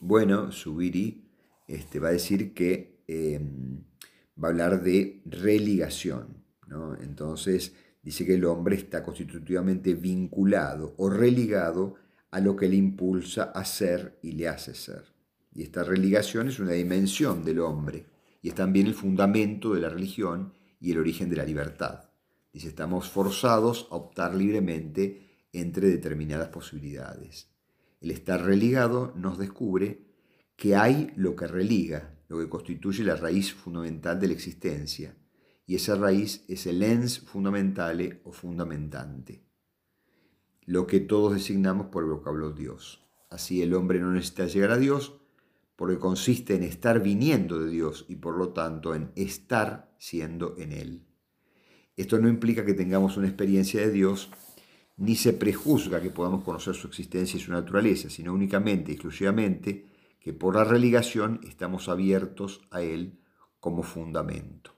bueno, Subiri este, va a decir que em, va a hablar de religación. Entonces dice que el hombre está constitutivamente vinculado o religado a lo que le impulsa a ser y le hace ser. Y esta religación es una dimensión del hombre y es también el fundamento de la religión y el origen de la libertad. Dice, estamos forzados a optar libremente entre determinadas posibilidades. El estar religado nos descubre que hay lo que religa, lo que constituye la raíz fundamental de la existencia, y esa raíz es el ens fundamentale o fundamentante, lo que todos designamos por el vocablo Dios. Así el hombre no necesita llegar a Dios, porque consiste en estar viniendo de Dios y por lo tanto en estar siendo en Él. Esto no implica que tengamos una experiencia de Dios, ni se prejuzga que podamos conocer su existencia y su naturaleza, sino únicamente, exclusivamente, que por la religación estamos abiertos a Él como fundamento.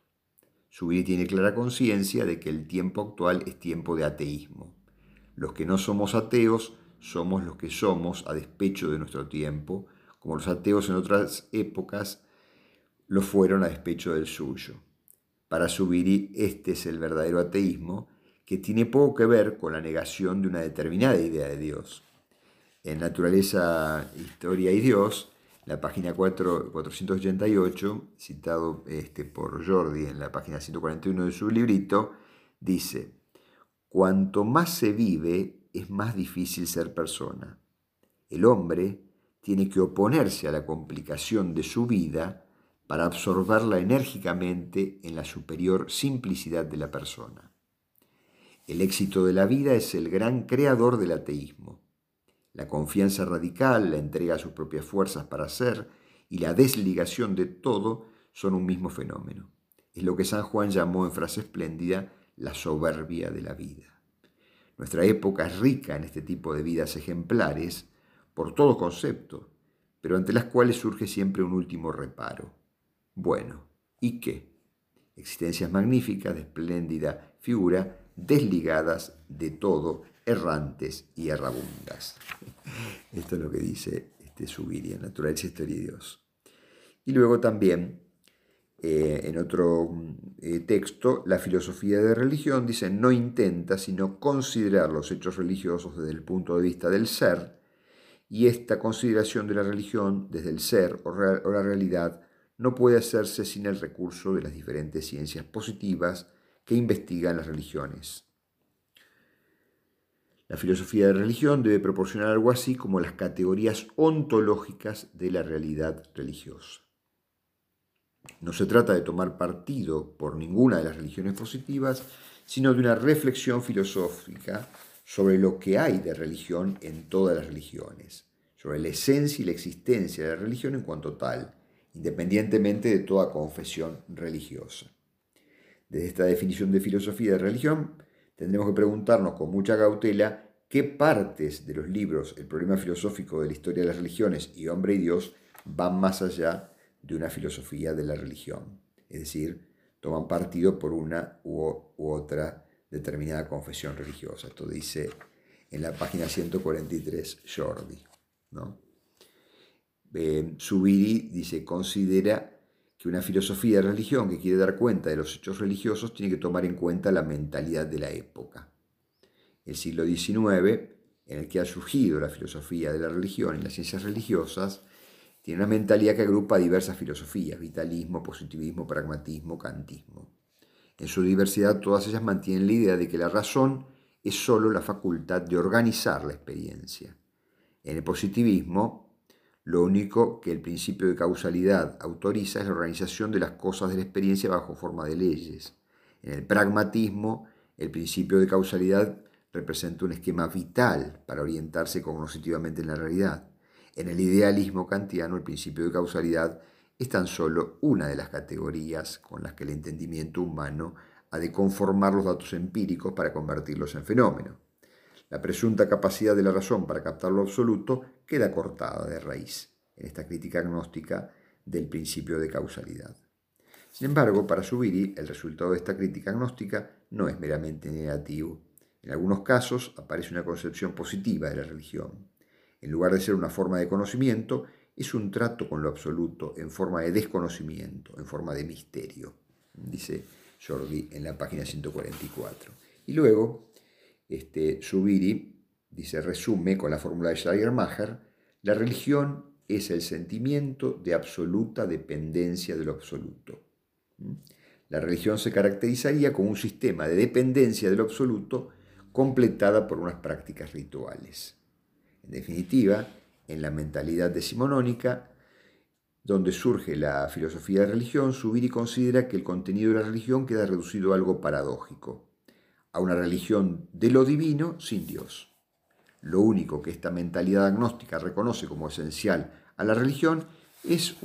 Subiri tiene clara conciencia de que el tiempo actual es tiempo de ateísmo. Los que no somos ateos somos los que somos a despecho de nuestro tiempo, como los ateos en otras épocas lo fueron a despecho del suyo. Para Subiri este es el verdadero ateísmo, que tiene poco que ver con la negación de una determinada idea de Dios. En Naturaleza, Historia y Dios, la página 4, 488, citado este, por Jordi en la página 141 de su librito, dice, cuanto más se vive, es más difícil ser persona. El hombre tiene que oponerse a la complicación de su vida para absorberla enérgicamente en la superior simplicidad de la persona. El éxito de la vida es el gran creador del ateísmo. La confianza radical, la entrega a sus propias fuerzas para ser y la desligación de todo son un mismo fenómeno. Es lo que San Juan llamó en frase espléndida la soberbia de la vida. Nuestra época es rica en este tipo de vidas ejemplares por todo concepto, pero ante las cuales surge siempre un último reparo. Bueno, ¿y qué? Existencias magníficas de espléndida figura, desligadas de todo, errantes y errabundas. Esto es lo que dice este Subiri en Naturaleza, Historia y Dios. Y luego también, eh, en otro eh, texto, la filosofía de religión dice, no intenta sino considerar los hechos religiosos desde el punto de vista del ser, y esta consideración de la religión desde el ser o la realidad no puede hacerse sin el recurso de las diferentes ciencias positivas que investigan las religiones. La filosofía de religión debe proporcionar algo así como las categorías ontológicas de la realidad religiosa. No se trata de tomar partido por ninguna de las religiones positivas, sino de una reflexión filosófica sobre lo que hay de religión en todas las religiones, sobre la esencia y la existencia de la religión en cuanto tal, independientemente de toda confesión religiosa. Desde esta definición de filosofía de religión, tendremos que preguntarnos con mucha cautela qué partes de los libros El problema filosófico de la historia de las religiones y Hombre y Dios van más allá de una filosofía de la religión. Es decir, toman partido por una u, otra determinada confesión religiosa. Esto dice en la página 143 Jordi. ¿no? Eh, dice, considera que una filosofía de religión que quiere dar cuenta de los hechos religiosos tiene que tomar en cuenta la mentalidad de la época. El siglo XIX, en el que ha surgido la filosofía de la religión y las ciencias religiosas, tiene una mentalidad que agrupa diversas filosofías, vitalismo, positivismo, pragmatismo, kantismo. En su diversidad todas ellas mantienen la idea de que la razón es sólo la facultad de organizar la experiencia. En el positivismo, lo único que el principio de causalidad autoriza es la organización de las cosas de la experiencia bajo forma de leyes. En el pragmatismo, el principio de causalidad representa un esquema vital para orientarse cognitivamente en la realidad. En el idealismo kantiano, el principio de causalidad es tan solo una de las categorías con las que el entendimiento humano ha de conformar los datos empíricos para convertirlos en fenómenos. La presunta capacidad de la razón para captar lo absoluto queda cortada de raíz en esta crítica agnóstica del principio de causalidad. Sin embargo, para Subiri, el resultado de esta crítica agnóstica no es meramente negativo. En algunos casos aparece una concepción positiva de la religión. En lugar de ser una forma de conocimiento, es un trato con lo absoluto en forma de desconocimiento, en forma de misterio, dice Jordi en la página 144. Y luego, este, dice, resume con la fórmula de Schleiermacher, la religión es el sentimiento de absoluta dependencia de lo absoluto. ¿Mm? La religión se caracterizaría como un sistema de dependencia de lo absoluto completada por unas prácticas rituales. En definitiva, en la mentalidad decimonónica, donde surge la filosofía de religión, Subiri considera que el contenido de la religión queda reducido a algo paradójico, a una religión de lo divino sin Dios. Lo único que esta mentalidad agnóstica reconoce como esencial a la religión es,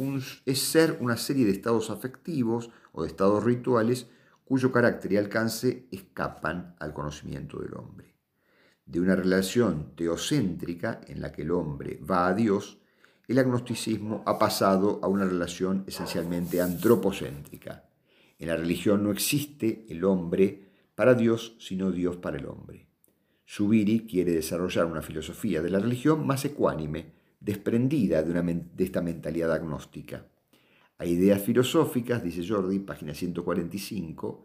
es ser una serie de estados afectivos o de estados rituales cuyo carácter y alcance escapan al conocimiento del hombre. De una relación teocéntrica en la que el hombre va a Dios, el agnosticismo ha pasado a una relación esencialmente antropocéntrica. En la religión no existe el hombre para Dios, sino Dios para el hombre. Subiri quiere desarrollar una filosofía de la religión más ecuánime, desprendida de, esta mentalidad agnóstica. Hay ideas filosóficas, dice Jordi, página 145,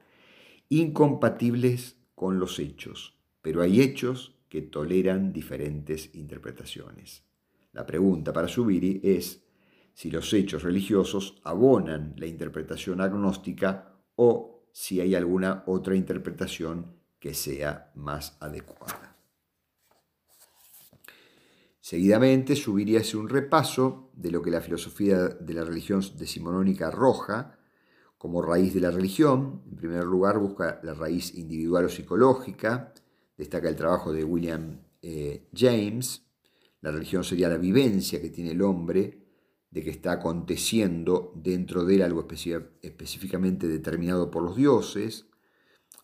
incompatibles con los hechos, pero hay hechos que toleran diferentes interpretaciones. La pregunta para Subiri es si los hechos religiosos abonan la interpretación agnóstica o si hay alguna otra interpretación que sea más adecuada. Seguidamente subiría hace un repaso de lo que la filosofía de la religión decimonónica arroja como raíz de la religión. En primer lugar busca la raíz individual o psicológica, destaca el trabajo de William eh, James, La religión sería la vivencia que tiene el hombre de que está aconteciendo dentro de él algo específicamente determinado por los dioses.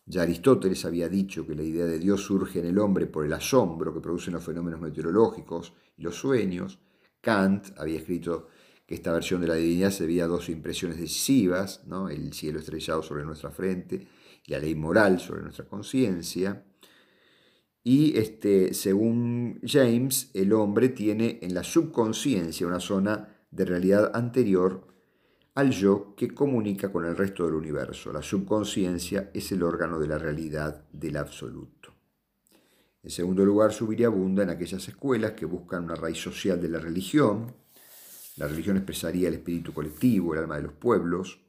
Ya Aristóteles había dicho que la idea de Dios surge en el hombre por el asombro que producen los fenómenos meteorológicos y los sueños. Kant había escrito que esta versión de la divinidad se debía a dos impresiones decisivas, ¿no? el cielo estrellado sobre nuestra frente y la ley moral sobre nuestra conciencia. Y este, según James, el hombre tiene en la subconsciencia una zona de realidad anterior al yo que comunica con el resto del universo. La subconsciencia es el órgano de la realidad del absoluto. En segundo lugar, subiría abunda en aquellas escuelas que buscan una raíz social de la religión. La religión expresaría el espíritu colectivo, el alma de los pueblos.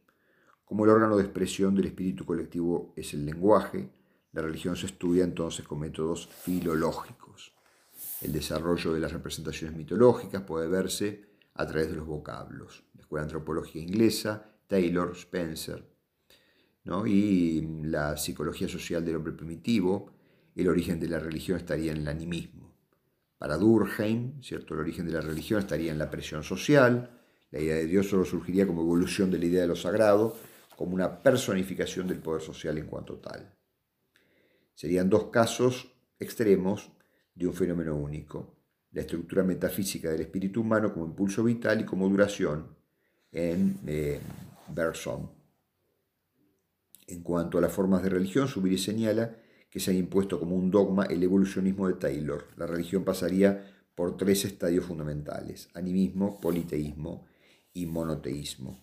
Como el órgano de expresión del espíritu colectivo es el lenguaje, la religión se estudia entonces con métodos filológicos. El desarrollo de las representaciones mitológicas puede verse a través de los vocablos. La Escuela Antropológica Inglesa, Taylor, Spencer, ¿no? y la psicología social del hombre primitivo, el origen de la religión estaría en el animismo. Para Durkheim, ¿cierto? el origen de la religión estaría en la presión social, la idea de Dios solo surgiría como evolución de la idea de lo sagrado, como una personificación del poder social en cuanto tal. Serían dos casos extremos de un fenómeno único la estructura metafísica del espíritu humano como impulso vital y como duración en eh, Bergson. En cuanto a las formas de religión, Subiri señala que se ha impuesto como un dogma el evolucionismo de Taylor. La religión pasaría por tres estadios fundamentales, animismo, politeísmo y monoteísmo.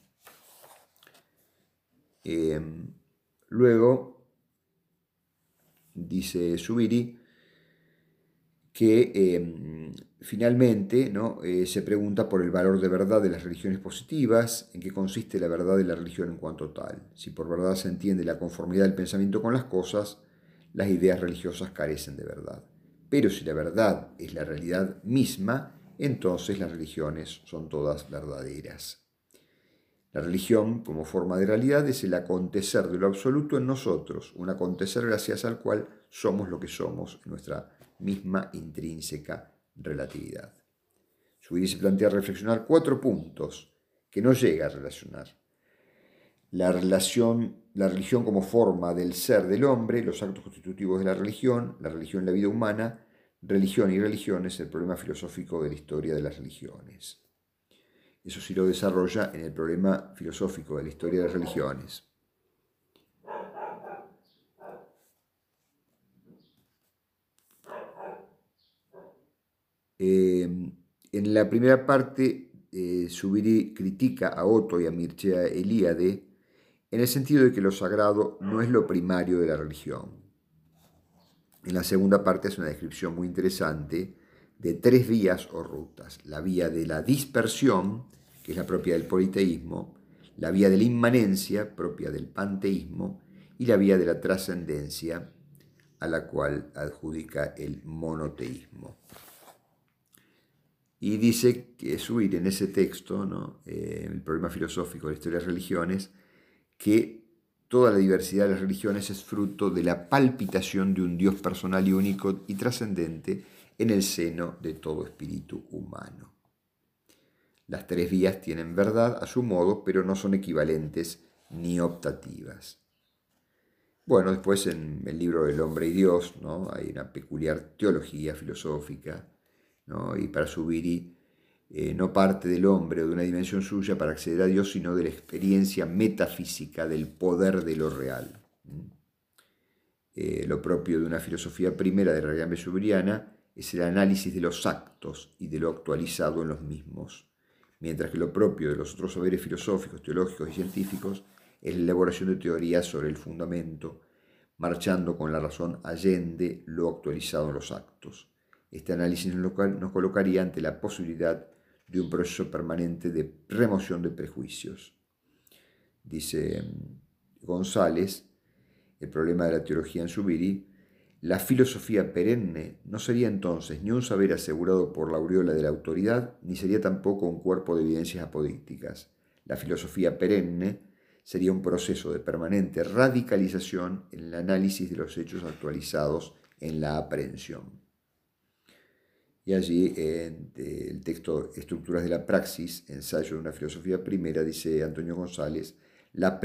Em, luego, dice Subiri, que em, finalmente ¿no? Eh, se pregunta por el valor de verdad de las religiones positivas, en qué consiste la verdad de la religión en cuanto tal. Si por verdad se entiende la conformidad del pensamiento con las cosas, las ideas religiosas carecen de verdad. Pero si la verdad es la realidad misma, entonces las religiones son todas verdaderas. La religión, como forma de realidad, es el acontecer de lo absoluto en nosotros, un acontecer gracias al cual somos lo que somos en nuestra misma intrínseca relatividad. Se plantea reflexionar cuatro puntos que no llega a relacionar. La, relación, la religión como forma del ser del hombre, los actos constitutivos de la religión, la religión en la vida humana, religión y religiones, el problema filosófico de la historia de las religiones. Eso sí lo desarrolla en el problema filosófico de la historia de las religiones. Eh, en la primera parte, eh, critica a Otto y a Mircea Eliade en el sentido de que lo sagrado no es lo primario de la religión. En la segunda parte es una descripción muy interesante de tres vías o rutas. La vía de la dispersión, que es la propia del politeísmo, la vía de la inmanencia, propia del panteísmo, y la vía de la trascendencia, a la cual adjudica el monoteísmo. Y dice que subir en ese texto. Eh, el problema filosófico de la historia de las religiones, que toda la diversidad de las religiones es fruto de la palpitación de un Dios personal y único y trascendente en el seno de todo espíritu humano. Las tres vías tienen verdad a su modo, pero no son equivalentes ni optativas. Bueno, después en el libro El hombre y Dios ¿no? hay una peculiar teología filosófica y para Subiri eh, no parte del hombre o de una dimensión suya para acceder a Dios, sino de la experiencia metafísica del poder de lo real. Eh, lo propio de una filosofía primera de realidad subiriana es el análisis de los actos y de lo actualizado en los mismos, mientras que lo propio de los otros saberes filosóficos, teológicos y científicos es la elaboración de teorías sobre el fundamento, marchando con la razón allende lo actualizado en los actos. Este análisis nos colocaría ante la posibilidad de un proceso permanente de remoción de prejuicios. Dice mm, González, el problema de la teología en Subiri, la filosofía perenne no sería entonces ni un saber asegurado por la aureola de la autoridad, ni sería tampoco un cuerpo de evidencias apodícticas. La filosofía perenne sería un proceso de permanente radicalización en el análisis de los hechos actualizados en la aprehensión. Y allí, en el texto Estructuras de la Praxis, ensayo de una filosofía primera, dice Antonio González, la,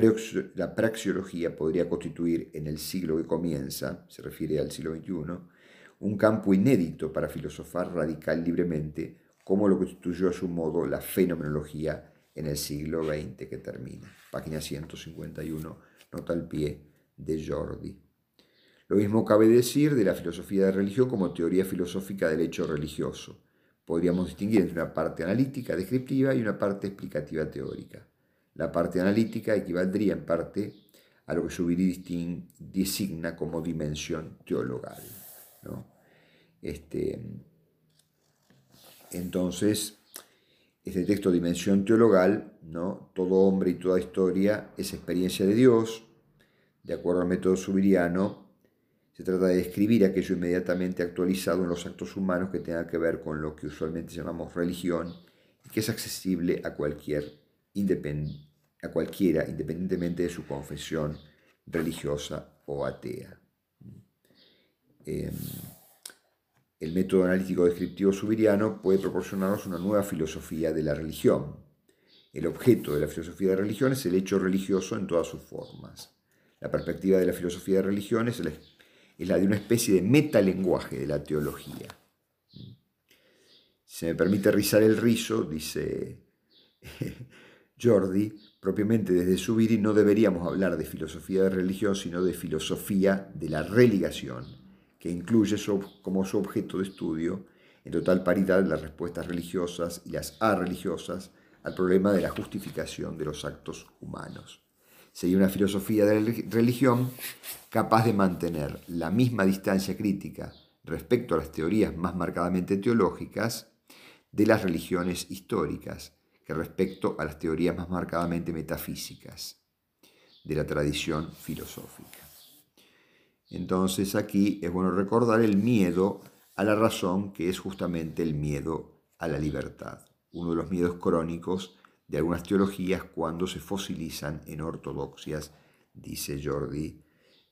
la praxiología podría constituir en el siglo que comienza, se refiere al siglo XXI, un campo inédito para filosofar radical libremente, como lo constituyó a su modo la fenomenología en el siglo XX que termina. Página 151, nota al pie de Jordi. Lo mismo cabe decir de la filosofía de religión como teoría filosófica del hecho religioso. Podríamos distinguir entre una parte analítica descriptiva y una parte explicativa teórica. La parte analítica equivaldría en parte a lo que Subiri designa como dimensión teologal. Este, entonces, este texto dimensión teologal, ¿no? todo hombre y toda historia es experiencia de Dios, de acuerdo al método subiriano, se trata de describir aquello inmediatamente actualizado en los actos humanos que tenga que ver con lo que usualmente llamamos religión y que es accesible a, cualquier cualquiera independientemente de su confesión religiosa o atea. Em, el método analítico descriptivo subiriano puede proporcionarnos una nueva filosofía de la religión. El objeto de la filosofía de religión es el hecho religioso en todas sus formas. La perspectiva de la filosofía de religión es la de una especie de metalenguaje de la teología. Si me permite rizar el rizo, dice Jordi, propiamente desde Subiri no deberíamos hablar de filosofía de religión, sino de filosofía de la religación, que incluye como su objeto de estudio, en total paridad, las respuestas religiosas y las arreligiosas al problema de la justificación de los actos humanos. Sería una filosofía de religión capaz de mantener la misma distancia crítica respecto a las teorías más marcadamente teológicas de las religiones históricas que respecto a las teorías más marcadamente metafísicas de la tradición filosófica. Entonces aquí es bueno recordar el miedo a la razón, que es justamente el miedo a la libertad, uno de los miedos crónicos de algunas teologías cuando se fosilizan en ortodoxias, dice Jordi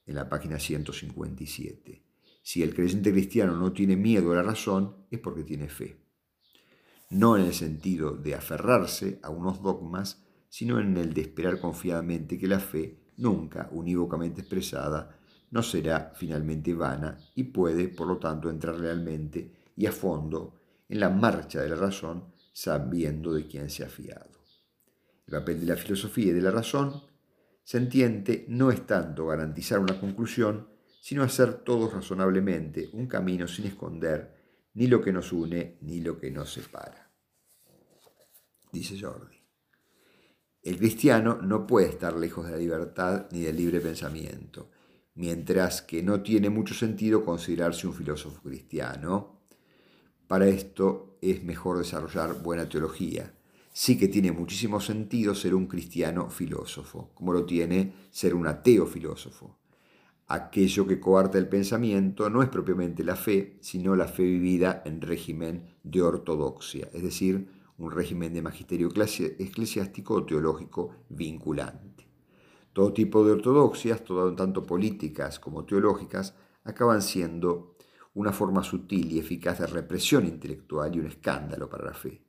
en la página 157. Si el creyente cristiano no tiene miedo a la razón, es porque tiene fe. No en el sentido de aferrarse a unos dogmas, sino en el de esperar confiadamente que la fe, nunca unívocamente expresada, no será finalmente vana y puede, por lo tanto, entrar realmente y a fondo en la marcha de la razón, sabiendo de quién se ha fiado. El papel de la filosofía y de la razón, se entiende, no es tanto garantizar una conclusión, sino hacer todos razonablemente un camino sin esconder ni lo que nos une ni lo que nos separa. Dice Jordi. El cristiano no puede estar lejos de la libertad ni del libre pensamiento, mientras que no tiene mucho sentido considerarse un filósofo cristiano. Para esto es mejor desarrollar buena teología, sí que tiene muchísimo sentido ser un cristiano filósofo, como lo tiene ser un ateo filósofo. Aquello que coarta el pensamiento no es propiamente la fe, sino la fe vivida en régimen de ortodoxia, es decir, un régimen de magisterio eclesiástico o teológico vinculante. Todo tipo de ortodoxias, tanto políticas como teológicas, acaban siendo una forma sutil y eficaz de represión intelectual y un escándalo para la fe.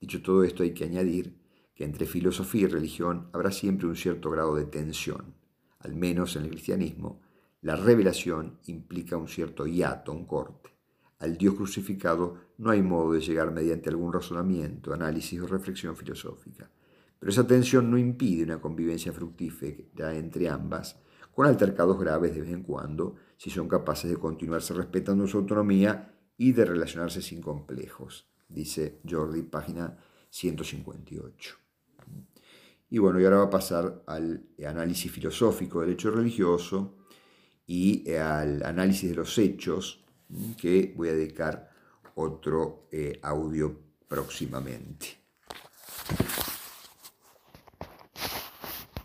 Dicho todo esto, hay que añadir que entre filosofía y religión habrá siempre un cierto grado de tensión. Al menos en el cristianismo, la revelación implica un cierto hiato, un corte. Al Dios crucificado no hay modo de llegar mediante algún razonamiento, análisis o reflexión filosófica. Pero esa tensión no impide una convivencia fructífera entre ambas, con altercados graves de vez en cuando, si son capaces de continuarse respetando su autonomía y de relacionarse sin complejos dice Jordi, página 158. Y bueno, y ahora va a pasar al análisis filosófico del hecho religioso y al análisis de los hechos, que voy a dedicar otro eh, audio próximamente.